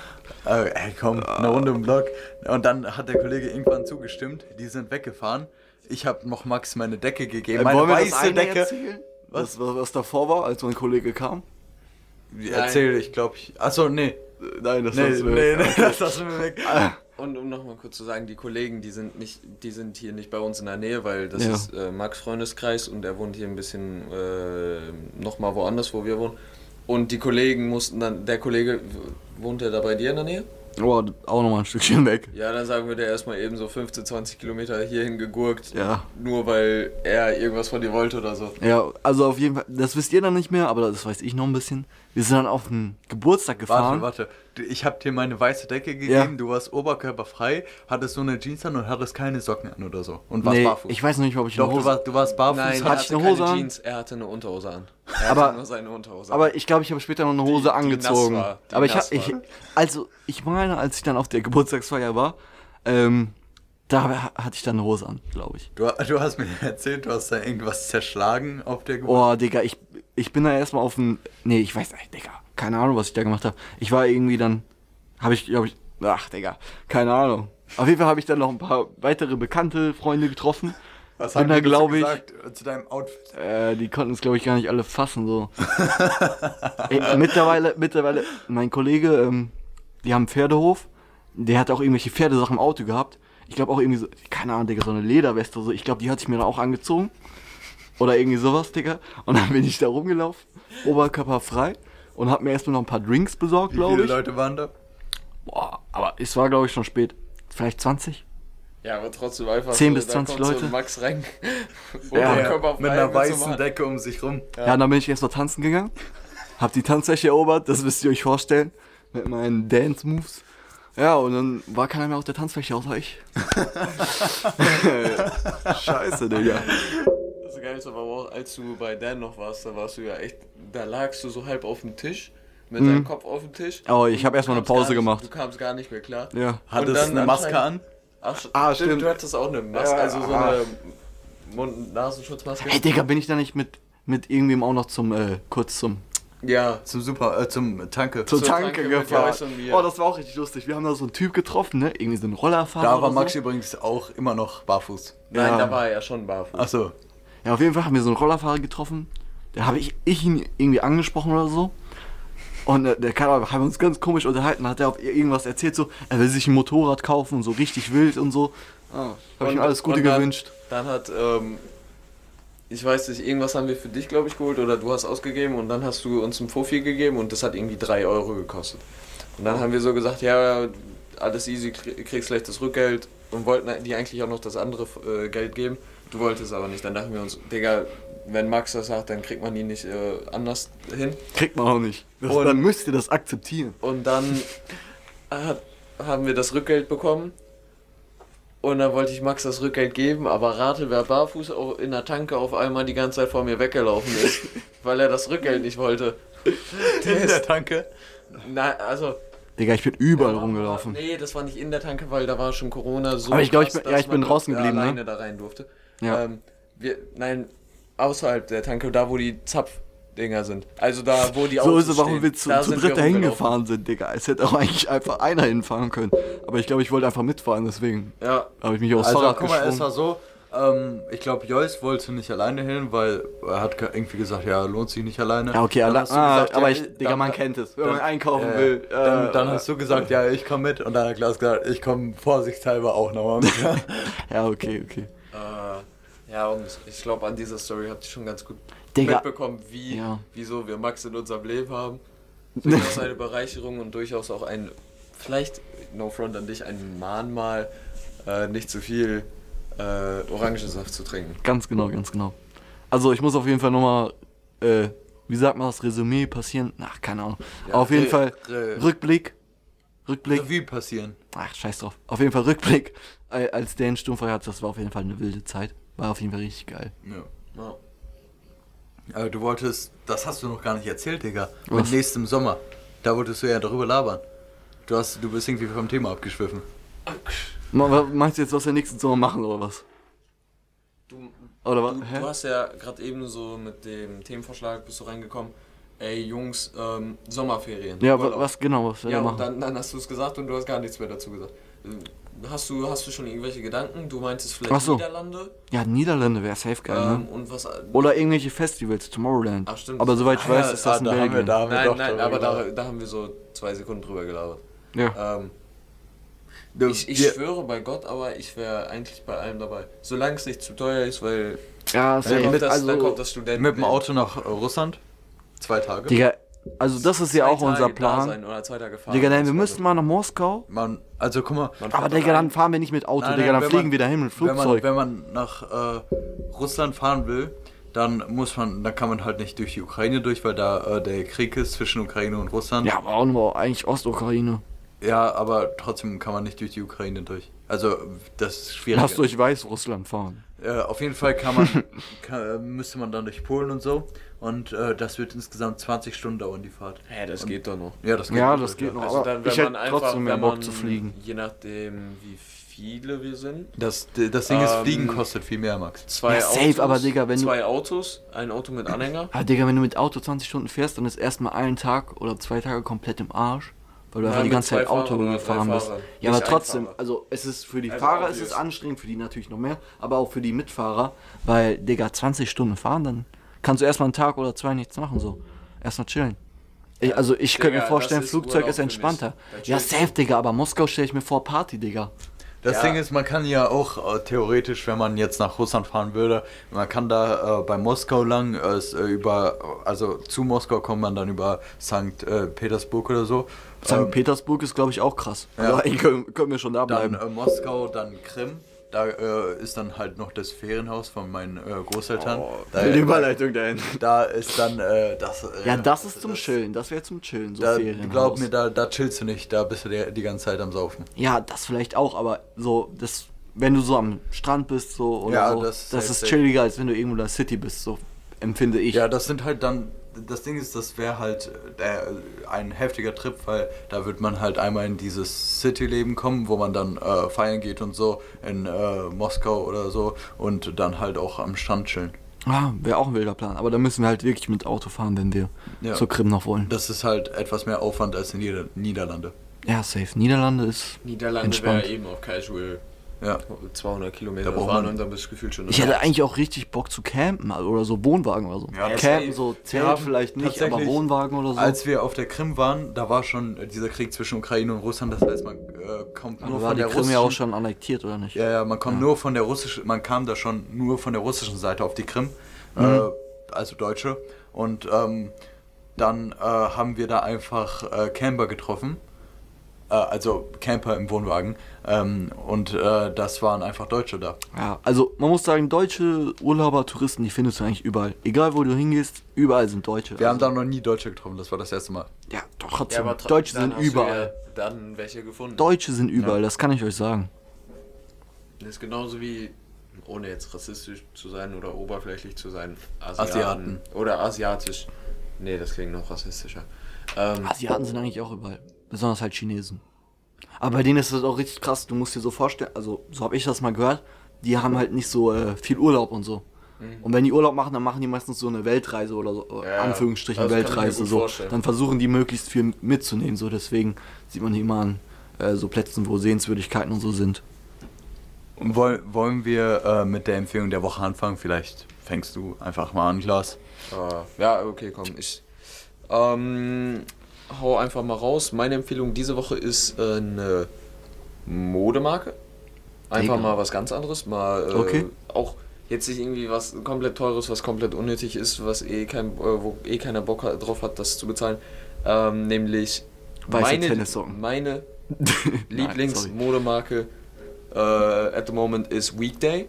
Äh, ey, komm, eine Runde um den Block. Und dann hat der Kollege irgendwann zugestimmt. Die sind weggefahren. Ich habe noch Max meine Decke gegeben. Äh, Meine wollen wir weiße das eine Decke. erzählen? Was? was, was davor war, als mein Kollege kam? Erzähl, ich glaube, ich. Achso, nee. Nein, das Nee, war's nee, nee, das lassen wir weg. Und um nochmal kurz zu sagen, die Kollegen, die sind nicht, die sind hier nicht bei uns in der Nähe, weil das Ja. ist äh, Max Freundeskreis und er wohnt hier ein bisschen äh, nochmal woanders, wo wir wohnen. Und die Kollegen mussten dann, der Kollege, wohnt er da bei dir in der Nähe? Oh, auch nochmal ein Stückchen weg. Ja, dann sagen wir, der erstmal eben so 15, 20 Kilometer hierhin gegurkt, Ja. nur weil er irgendwas von dir wollte oder so. Ja, also auf jeden Fall, das wisst ihr dann nicht mehr, aber das weiß ich noch ein bisschen. Wir sind dann auf einen Geburtstag gefahren. Warte, warte. Ich habe dir meine weiße Decke gegeben, Ja. du warst oberkörperfrei, hattest so eine Jeans an und hattest keine Socken an oder so. Und warst Nee, barfuß. ich weiß noch nicht, ob ich Doch, eine du Hose... warst, du warst barfuß. Nein, hatte er ich hatte eine Hose keine an? Jeans, er hatte eine Unterhose an. Er Aber- hatte nur seine Unterhose an. Aber ich glaube, ich habe später noch eine Hose die angezogen. nass war, die aber ich, nass hab, ich, also ich meine, als ich dann auf der Geburtstagsfeier war, ähm, da ha- hatte ich dann eine Hose an, glaube ich. Du, du hast mir erzählt, du hast da irgendwas zerschlagen auf der Geburt. Oh, Digga, ich, ich bin da erstmal auf ein. Nee, ich weiß nicht, Digga. Keine Ahnung, was ich da gemacht habe. Ich war irgendwie dann. Habe ich, glaube ich. Ach, Digga. Keine Ahnung. Auf jeden Fall habe ich dann noch ein paar weitere bekannte Freunde getroffen. Was haben die glaube ich. gesagt, äh, zu deinem Outfit? Äh, die konnten es, glaube ich, gar nicht alle fassen. So. Ey, mittlerweile, mittlerweile, mein Kollege, ähm, die haben einen Pferdehof. Der hat auch irgendwelche Pferdesachen im Auto gehabt. Ich glaube auch irgendwie so, keine Ahnung, Digga, so eine Lederweste. So. Ich glaube, die hatte ich mir dann auch angezogen. Oder irgendwie sowas, Digga. Und dann bin ich da rumgelaufen, oberkörperfrei. Und hab mir erstmal noch ein paar Drinks besorgt, Wie glaube viele ich. Leute waren da? Boah, aber es war, glaube ich, schon spät. Vielleicht 20? Ja, aber trotzdem einfach 10 so, bis da 20 kommt So Leute. ein Max Renk. Ja, Oberkörper mit frei einer so weißen. Decke um sich rum. Ja, dann bin ich erst mal tanzen gegangen. Hab die Tanzfläche erobert, das müsst ihr euch vorstellen. Mit meinen Dance-Moves. Ja, und dann war keiner mehr auf der Tanzfläche außer ich. Scheiße, Digga. Das Geilste war aber auch, als du bei Dan noch warst, da warst du ja echt, da lagst du so halb auf dem Tisch, mit deinem Kopf auf dem Tisch. Oh, ich hab Du erst mal eine Pause nicht, gemacht. Du kamst gar nicht mehr klar. Ja. Hat Und es dann eine Maske an? Ach, Ah, stimmt, stimmt. du hattest auch eine Maske, Ja, also so ah. eine Mund- und Nasenschutzmaske. Hey, Digga, bin ich da nicht mit, mit irgendwem auch noch zum, äh, kurz zum, Ja, Zum Super, äh, zum Tanke. zur Zur Tanke, Tanke gefahren? Oh, das war auch richtig lustig. Wir haben da so einen Typ getroffen, ne? Irgendwie so einen Rollerfahrer. Da war oder Max so. übrigens auch immer noch barfuß. nein, Ja. da war er ja schon barfuß. Achso. Ja, auf jeden Fall haben wir so einen Rollerfahrer getroffen. Da habe ich, ich ihn irgendwie angesprochen oder so. Und äh, der kann, haben uns ganz komisch unterhalten. Hat er auf irgendwas erzählt, so, er will sich ein Motorrad kaufen und so richtig wild und so. Ah, hab ich ihm alles Gute dann, gewünscht. Dann hat, ähm, ich weiß nicht, irgendwas haben wir für dich, glaube ich, geholt oder du hast ausgegeben und dann hast du uns ein Fofi gegeben und das hat irgendwie 3 Euro gekostet. Und dann haben wir so gesagt, ja, alles easy, krie- kriegst gleich das Rückgeld und wollten die eigentlich auch noch das andere äh, Geld geben. Du wolltest aber nicht. Dann dachten wir uns, Digga, wenn Max das sagt, dann kriegt man ihn nicht äh, anders hin. Kriegt man auch nicht. Das, Und- dann müsst ihr das akzeptieren. Und dann hat, haben wir das Rückgeld bekommen. Und dann wollte ich Max das Rückgeld geben, aber rate, wer barfuß in der Tanke auf einmal die ganze Zeit vor mir weggelaufen ist, weil er das Rückgeld nicht wollte. In der Tanke? Na, also. Digga, ich bin überall rumgelaufen. Nee, das war nicht in der Tanke, weil da war schon Corona so. Aber ich glaub, ich bin- ja, ich bin draußen geblieben, ne? alleine da rein durfte. Ja. Ähm, wir, nein, außerhalb der Tanke, da wo die Zapfdinger sind. Also da, wo die So Autos ist es, warum stehen. wir zu, Da zu dritt dahin gefahren sind, Digga. Es hätte auch eigentlich einfach einer hinfahren können. Aber ich glaube, ich wollte einfach mitfahren, deswegen Ja, habe ich mich aufs Also Fahrrad guck mal, es geschwungen. war so, ähm, ich glaube, Joyce wollte nicht alleine hin, weil er hat ge- irgendwie gesagt, ja, lohnt sich nicht alleine. Ja, okay, Dann alle, hast du ah, gesagt, aber ja, ich, Digga, dann- man kennt es. Wenn dann- man einkaufen ja, will. Dann, äh, dann hast du gesagt, ja, ich komme mit. Und dann hat Klaus gesagt, ich komme vorsichtshalber auch nochmal mit. Ja, okay, okay. Äh, ja, und ich glaube, an dieser Story habt ihr schon ganz gut Digga. mitbekommen, wie, Ja. wieso wir Max in unserem Leben haben. Durchaus eine Bereicherung und durchaus auch ein, vielleicht, no front an dich, ein Mahnmal, äh, nicht zu viel äh, Orangensaft zu trinken. Ganz genau, ganz genau. Also ich muss auf jeden Fall nochmal, äh, wie sagt man das, Resümee passieren? Ach, keine Ahnung. auf jeden Fall Rückblick. Rückblick. Revue passieren. Ach, scheiß drauf. Auf jeden Fall Rückblick. Äh, Als der in Sturmfeuer hat, das war auf jeden Fall eine wilde Zeit. War auf jeden Fall richtig geil. Ja. Ja. Aber du wolltest, das hast du noch gar nicht erzählt, Digga. Was? Mit nächstem Sommer. Da wolltest du ja darüber labern. Du, hast, du bist irgendwie vom Thema abgeschwiffen. Meinst du jetzt, was wir nächsten Sommer machen oder was? Du, Oder was? du, du hast ja gerade eben so mit dem Themenvorschlag bist du reingekommen, ey Jungs, ähm, Sommerferien. Ja, Urlaub. was genau, was wir Ja, machen? dann, dann hast du es gesagt und du hast gar nichts mehr dazu gesagt. Hast du, hast du schon irgendwelche Gedanken? Du meintest vielleicht Ach so. Niederlande? Ja, Niederlande wäre safe geil, Ähm, ne? und was. Oder irgendwelche Festivals, Tomorrowland. Ach, stimmt. Aber soweit ich Ah, weiß, ja, ist das ah, in da haben wir Belgien. da- haben wir nein, doch nein, aber da, da haben wir so zwei Sekunden drüber gelabert. Ja. Ähm, Du, ich ich wir- schwöre bei Gott, aber ich wäre eigentlich bei allem dabei. Solange es nicht zu teuer ist, weil Ja, dann, safe. kommt, das, also, dann kommt das Studenten. mit dem Auto nach Russland. Zwei Tage. Digga, also das ist ja auch unser Plan. Sein oder zwei Tage fahren. Digga, nein, wir müssten mal nach Moskau. Man, also guck mal. Man Aber Digga, dann fahren wir nicht mit Auto, Nein, Digga, nein, dann wenn fliegen man- wir dahin mit Wenn man, Flugzeug. wenn man nach äh, Russland fahren will, dann muss man, dann kann man halt nicht durch die Ukraine durch, weil da äh, der Krieg ist zwischen Ukraine und Russland. ja, aber auch nur eigentlich Ostukraine. Ja, aber trotzdem kann man nicht durch die Ukraine durch. Also das ist schwierig. Lass durch Weißrussland fahren. Äh, auf jeden Fall kann man, kann, müsste man dann durch Polen und so. Und äh, das wird insgesamt 20 Stunden dauern, die Fahrt. Hä, das geht doch noch. Ja, das geht. Ja, noch, das geht noch. Also aber dann, wenn ich man hätte einfach, trotzdem mehr wenn Bock man, zu fliegen. Je nachdem, wie viele wir sind. Das, das Ding ist, Ähm, Fliegen kostet viel mehr, Max. Zwei Ja, safe, Autos, aber Digga, wenn du- Zwei Autos, ein Auto mit Anhänger. Aber Digga, wenn du mit Auto 20 Stunden fährst, dann ist erstmal einen Tag oder zwei Tage komplett im Arsch. Weil du Ja, einfach die ganze Zeit Auto gefahren bist. Ja, Nicht aber trotzdem, also es ist für die Also Fahrer obvious. ist es anstrengend, für die natürlich noch mehr, aber auch für die Mitfahrer, weil, Digga, 20 Stunden fahren, dann kannst du erstmal einen Tag oder zwei nichts machen, so. Erstmal chillen. Ich, also ich könnte mir vorstellen, Flugzeug Urlaub ist entspannter. Ja, ich. safe, Digga, aber Moskau stelle ich mir vor, Party, Digga. Das Ja. Ding ist, man kann ja auch äh, theoretisch, wenn man jetzt nach Russland fahren würde, man kann da äh, bei Moskau lang, äh, es, äh, über, also zu Moskau kommt man dann über St. Äh, Petersburg oder so. St. Ähm, Petersburg ist, glaube ich, auch krass. Ja. Also können, können wir schon da dann bleiben. äh, Moskau, dann Krim. Da äh, ist dann halt noch das Ferienhaus von meinen äh, Großeltern. da, Mit Überleitung dahin. da ist dann äh, das. Äh, Ja, das ist zum Chillen. Das wäre zum Chillen. So Da, Ferienhaus. glaub mir, da, da chillst du nicht, da bist du die, die ganze Zeit am Saufen. Ja, das vielleicht auch, aber so, das, wenn du so am Strand bist, so oder Ja, so, das- das, safe, ist chilliger, als wenn du irgendwo in der City bist, so empfinde ich. Ja, das sind halt dann. Das Ding ist, das wäre halt der, ein heftiger Trip, weil da wird man halt einmal in dieses City-Leben kommen, wo man dann äh, feiern geht und so in äh, Moskau oder so und dann halt auch am Strand chillen. Ah, wäre auch ein wilder Plan. Aber da müssen wir halt wirklich mit Auto fahren, wenn wir Ja. zur Krim noch wollen. Das ist halt etwas mehr Aufwand als in Nieder Niederlande. Ja, safe. Niederlande ist Niederlande entspannt. wäre eben auf Casual Ja. 200 Kilometer fahren und dann bist du gefühlt schon. Ich hätte eigentlich auch richtig Bock zu campen also, oder so Wohnwagen oder so. Ja, campen, so Zelt Ja, vielleicht nicht, aber Wohnwagen oder so. Als wir auf der Krim waren, da war schon äh, dieser Krieg zwischen Ukraine und Russland, das heißt, man äh, kommt nur aber war von die der Krim russischen... ja auch schon annektiert, oder nicht? Ja, ja, man kommt nur von der russischen, man kam da schon nur von der russischen Seite auf die Krim, Mhm. äh, also Deutsche. Und ähm, dann äh, haben wir da einfach äh, Camper getroffen, äh, also Camper im Wohnwagen. Ähm, und äh, das waren einfach Deutsche da. Ja, also man muss sagen, deutsche Urlauber, Touristen, die findest du eigentlich überall. Egal wo du hingehst, überall sind Deutsche. Wir haben also, da noch nie Deutsche getroffen, das war das erste Mal. Ja, doch, trotzdem. aber tr- Deutsche sind überall. Ja dann welche gefunden. Deutsche sind überall, das kann ich euch sagen. Das ist genauso wie, ohne jetzt rassistisch zu sein oder oberflächlich zu sein, Asiaten. Asiaten. Oder asiatisch. Nee, das klingt noch rassistischer. Ähm, Asiaten sind eigentlich auch überall. Besonders halt Chinesen. Aber bei denen ist das auch richtig krass. Du musst dir so vorstellen, also so habe ich das mal gehört, die haben halt nicht so äh, viel Urlaub und so. Und wenn die Urlaub machen, dann machen die meistens so eine Weltreise oder so, äh, Mhm. Ja, Anführungsstrichen Weltreise so. vorstellen. Dann versuchen die möglichst viel mitzunehmen, so deswegen sieht man die immer an äh, so Plätzen, wo Sehenswürdigkeiten und so sind. Und woll, wollen wir äh, mit der Empfehlung der Woche anfangen? Vielleicht fängst du einfach mal an, Klaas. Äh, ja, okay, komm. Ich ähm, hau einfach mal raus. Meine Empfehlung diese Woche ist äh, eine Modemarke. Einfach Digga. mal was ganz anderes. Mal äh, Okay. auch jetzt nicht irgendwie was komplett teures, was komplett unnötig ist, was eh kein, äh, wo eh keiner Bock hat, drauf hat, das zu bezahlen. Ähm, nämlich Weiße meine, meine. Lieblingsmodemarke äh, at the moment ist Weekday.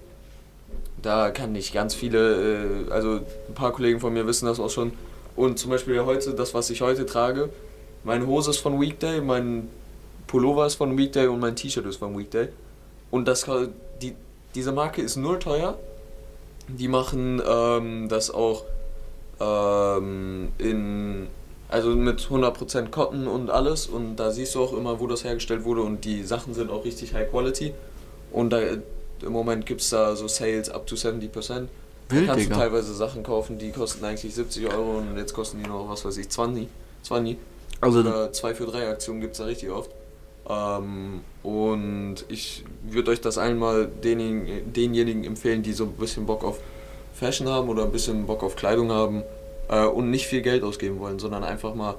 Da kann ich ganz viele, äh, also ein paar Kollegen von mir wissen das auch schon. Und zum Beispiel heute, das, was ich heute trage, meine Hose ist von Weekday, mein Pullover ist von Weekday und mein T-Shirt ist von Weekday. Und das, die, diese Marke ist nur teuer. Die machen ähm, das auch ähm, in, also mit 100% Cotton und alles. Und da siehst du auch immer, wo das hergestellt wurde. Und die Sachen sind auch richtig high quality. Und da, im Moment gibt es da so Sales up to 70%. Da Wild, kannst du teilweise Sachen kaufen, die kosten eigentlich 70 Euro und jetzt kosten die noch, was weiß ich, 20. 20. Also Oder 2 für 3 Aktionen gibt es da richtig oft. Ähm, und ich würde euch das einmal denjenigen, denjenigen empfehlen, die so ein bisschen Bock auf Fashion haben oder ein bisschen Bock auf Kleidung haben äh, und nicht viel Geld ausgeben wollen, sondern einfach mal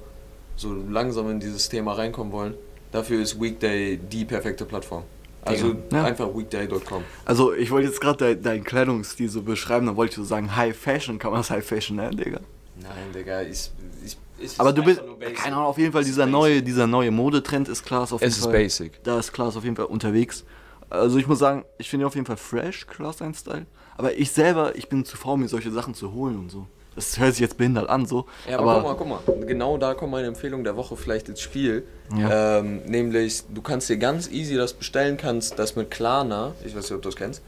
so langsam in dieses Thema reinkommen wollen. Dafür ist Weekday die perfekte Plattform. Also Ja. einfach weekday.com. Also ich wollte jetzt gerade dein, deinen Kleidungsstil so beschreiben, dann wollte ich so sagen, High Fashion, kann man das High Fashion nennen, Digga? Nein, Digga, ich, ich Aber du bist, keine Ahnung, auf jeden Fall Es ist dieser basic. neue, dieser neue Modetrend ist Klaas auf jeden Es ist Fall. basic. Da ist Klaas auf jeden Fall unterwegs. Also ich muss sagen, ich finde ihn auf jeden Fall fresh, Klaas sein Style. Aber ich selber, ich bin zu faul, mir solche Sachen zu holen und so. Das hört sich jetzt behindert an, so. Ja, aber, guck mal, guck mal. Genau da kommt meine Empfehlung der Woche vielleicht ins Spiel. Ja. Ähm, nämlich, du kannst dir ganz easy das bestellen, kannst das mit Klarna, ich weiß nicht, ob du das kennst,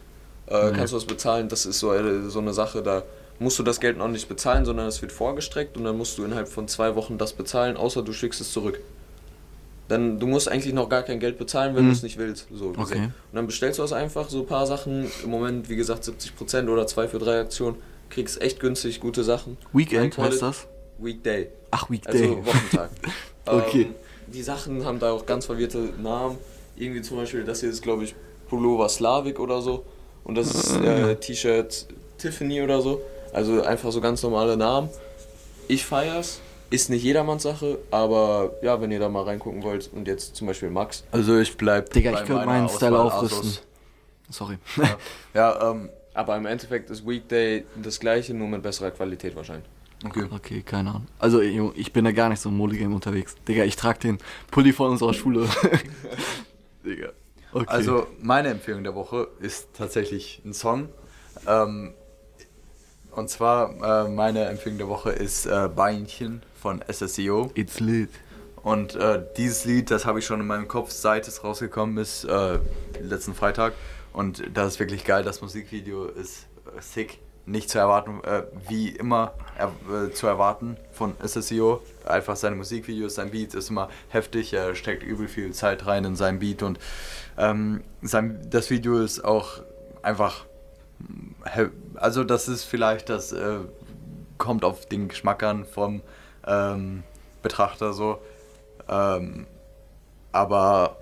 äh, kannst du das bezahlen. Das ist so so eine Sache, da musst du das Geld noch nicht bezahlen, sondern es wird vorgestreckt und dann musst du innerhalb von zwei Wochen das bezahlen, außer du schickst es zurück. Dann, du musst eigentlich noch gar kein Geld bezahlen, wenn Mhm. du es nicht willst. So. Okay. Und dann bestellst du das einfach, so ein paar Sachen. Im Moment, wie gesagt, 70% oder 2 für 3 Aktionen. Kriegst echt günstig gute Sachen. Weekend heißt das? Weekday. Ach, Weekday. Also Wochentag. Okay. Ähm, die Sachen haben da auch ganz verwirrte Namen. Irgendwie zum Beispiel, das hier ist, glaube ich, Pullover Slavik oder so. Und das ist äh, T-Shirt Tiffany oder so. Also einfach so ganz normale Namen. Ich feier's. Ist nicht jedermanns Sache, aber ja, wenn ihr da mal reingucken wollt und jetzt zum Beispiel Max. Also ich bleib. Digga, bei ich könnte meinen Style Auswahl aufrüsten. Asus. Sorry. Ja, ähm, Aber im Endeffekt ist Weekday das gleiche, nur mit besserer Qualität wahrscheinlich. okay. Okay, keine Ahnung. Also, Junge, ich bin da gar nicht so im Modegame unterwegs. Digga, ich trage den Pulli von unserer Schule. Digga. Okay. Also meine Empfehlung der Woche ist tatsächlich ein Song. Ähm, und zwar äh, meine Empfehlung der Woche ist äh, Beinchen von SSEO. It's lit. Und äh, dieses Lied, das habe ich schon in meinem Kopf, seit es rausgekommen ist, äh, letzten Freitag. Und das ist wirklich geil. Das Musikvideo ist äh, sick. Nicht zu erwarten, äh, wie immer zu erwarten von SSEO. Einfach seine Musikvideos, sein Beat ist immer heftig. Er steckt übel viel Zeit rein in sein Beat. Und ähm, sein, das Video ist auch einfach. Also, das ist vielleicht das. Äh, kommt auf den Geschmack an vom ähm, Betrachter so. Ähm, aber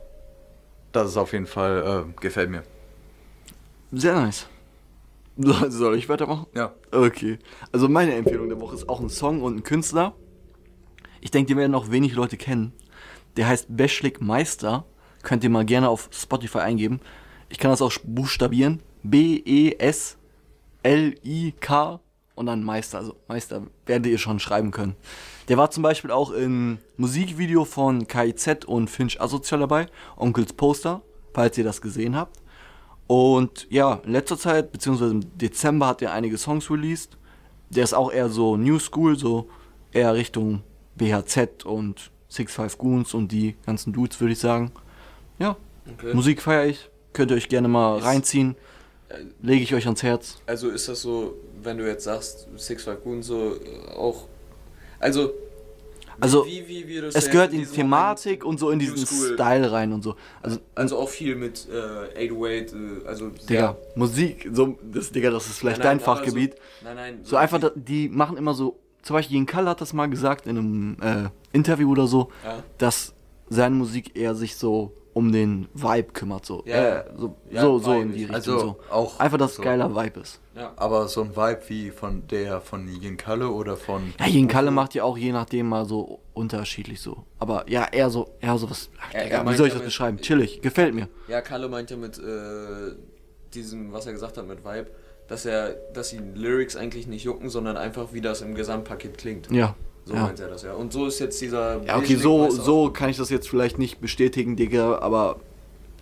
das ist auf jeden Fall, äh, gefällt mir. Sehr nice. So, Soll ich weitermachen? Ja. Okay. Also meine Empfehlung der Woche ist auch ein Song und ein Künstler. Ich denke, den werden auch wenig Leute kennen. Der heißt Beschlik Meister. Könnt ihr mal gerne auf Spotify eingeben. Ich kann das auch buchstabieren. E B-E-S-L-I-K und dann Meister. Also Meister werdet ihr schon schreiben können. Der war zum Beispiel auch im Musikvideo von KIZ und Finch Asozial dabei. Onkels Poster, falls ihr das gesehen habt. Und ja, in letzter Zeit, beziehungsweise im Dezember hat er einige Songs released. Der ist auch eher so New School, so eher Richtung BHZ und Six Five Goons und die ganzen Dudes, würde ich sagen. Ja, Okay. Musik feiere ich. Könnt ihr euch gerne mal reinziehen. Lege ich euch ans Herz. Also ist das so, wenn du jetzt sagst, Six Five Goon so äh, auch. Also. Also, wie, wie würdest Es gehört in die Thematik und so in diesen School- Style rein und so. Also, Also auch viel mit äh, 808, äh, also. Digga, Musik, so, das, Digga, das ist vielleicht Nein, dein nein, aber Fachgebiet. So, nein, nein. So einfach, da- die machen immer so, zum Beispiel Jen Kalle hat das mal gesagt in einem äh, Interview oder so, Ja. dass seine Musik eher sich so um den Vibe kümmert, so. Ja, äh, so, ja, so, so in die Richtung. also so. auch Einfach, dass so. geiler Vibe ist. Ja. Aber so ein Vibe wie von der von Yin Kalle oder von. Ja, Jen Kalle macht ja auch je nachdem mal so unterschiedlich so. Aber ja, eher so, eher so was. Ach, Er- er wie soll ich das mit- beschreiben? Chillig, gefällt mir. Ja, Kalle meint ja mit äh, diesem, was er gesagt hat mit Vibe, dass er, dass ihn Lyrics eigentlich nicht jucken, sondern einfach wie das im Gesamtpaket klingt. Ja. So ja. meint er das ja. Und so ist jetzt dieser. Ja, okay, so, so kann ich das jetzt vielleicht nicht bestätigen, Digga, aber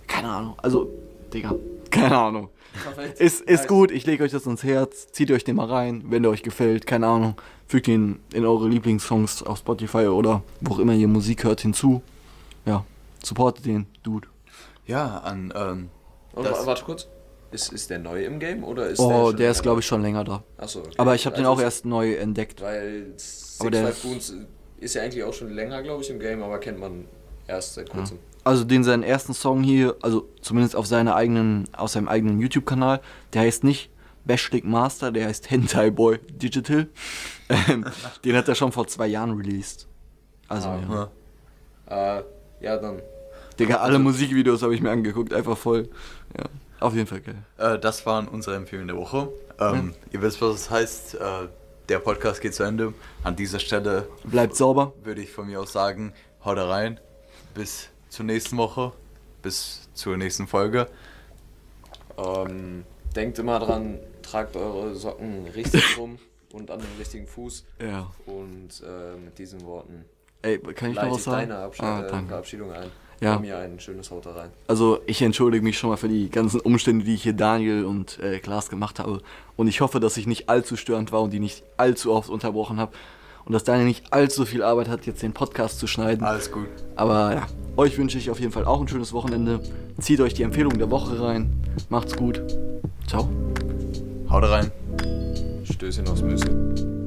keine Ahnung. Also, Digga, keine Ahnung. Perfekt. Ist, ist Nice. gut, ich lege euch das ins Herz, zieht euch den mal rein, wenn der euch gefällt, keine Ahnung. Fügt ihn in eure Lieblingssongs auf Spotify oder wo auch immer ihr Musik hört hinzu. Ja, supportet den, Dude. Ja, an. Ähm, Und, das- wa- warte kurz. Ist, ist der neu im Game oder ist Oh, schon der ist glaube ich schon länger da. Achso, okay. Aber ich habe den Also auch erst neu entdeckt. Weil Six der Five ist- Goons ist ja eigentlich auch schon länger, glaube ich, im Game, aber kennt man erst seit kurzem. Also den seinen ersten Song hier, also zumindest auf seiner eigenen, aus seinem eigenen YouTube-Kanal, der heißt nicht Bashlik Master, der heißt Hentai Boy Digital. Ähm, den hat er schon vor zwei Jahren released. Also Ah, ja. Äh, ja, dann. Digga, alle Musikvideos habe ich mir angeguckt, einfach voll. Ja, auf jeden Fall geil. äh, das waren unsere Empfehlungen der Woche. Ähm, Ihr wisst, was es heißt. Äh, der Podcast geht zu Ende. An dieser Stelle Bleibt sauber. würde ich von mir aus sagen, haut da rein. Bis zur nächsten Woche. Bis zur nächsten Folge. Ähm, denkt immer dran, tragt eure Socken richtig rum und an den richtigen Fuß. Ja. Und äh, mit diesen Worten Ey, kann ich noch was ich sagen? deine Abschied Ah, äh, danke. Verabschiedung ein. Ja. Mir ein schönes Haut da rein. Also ich entschuldige mich schon mal für die ganzen Umstände, die ich hier Daniel und äh, Klaas gemacht habe. Und ich hoffe, dass ich nicht allzu störend war und die nicht allzu oft unterbrochen habe. Und dass Daniel nicht allzu viel Arbeit hat, jetzt den Podcast zu schneiden. Alles gut. Aber ja, euch wünsche ich auf jeden Fall auch ein schönes Wochenende. Zieht euch die Empfehlung der Woche rein. Macht's gut. Ciao. Haut rein. Stößchen aufs Müsli.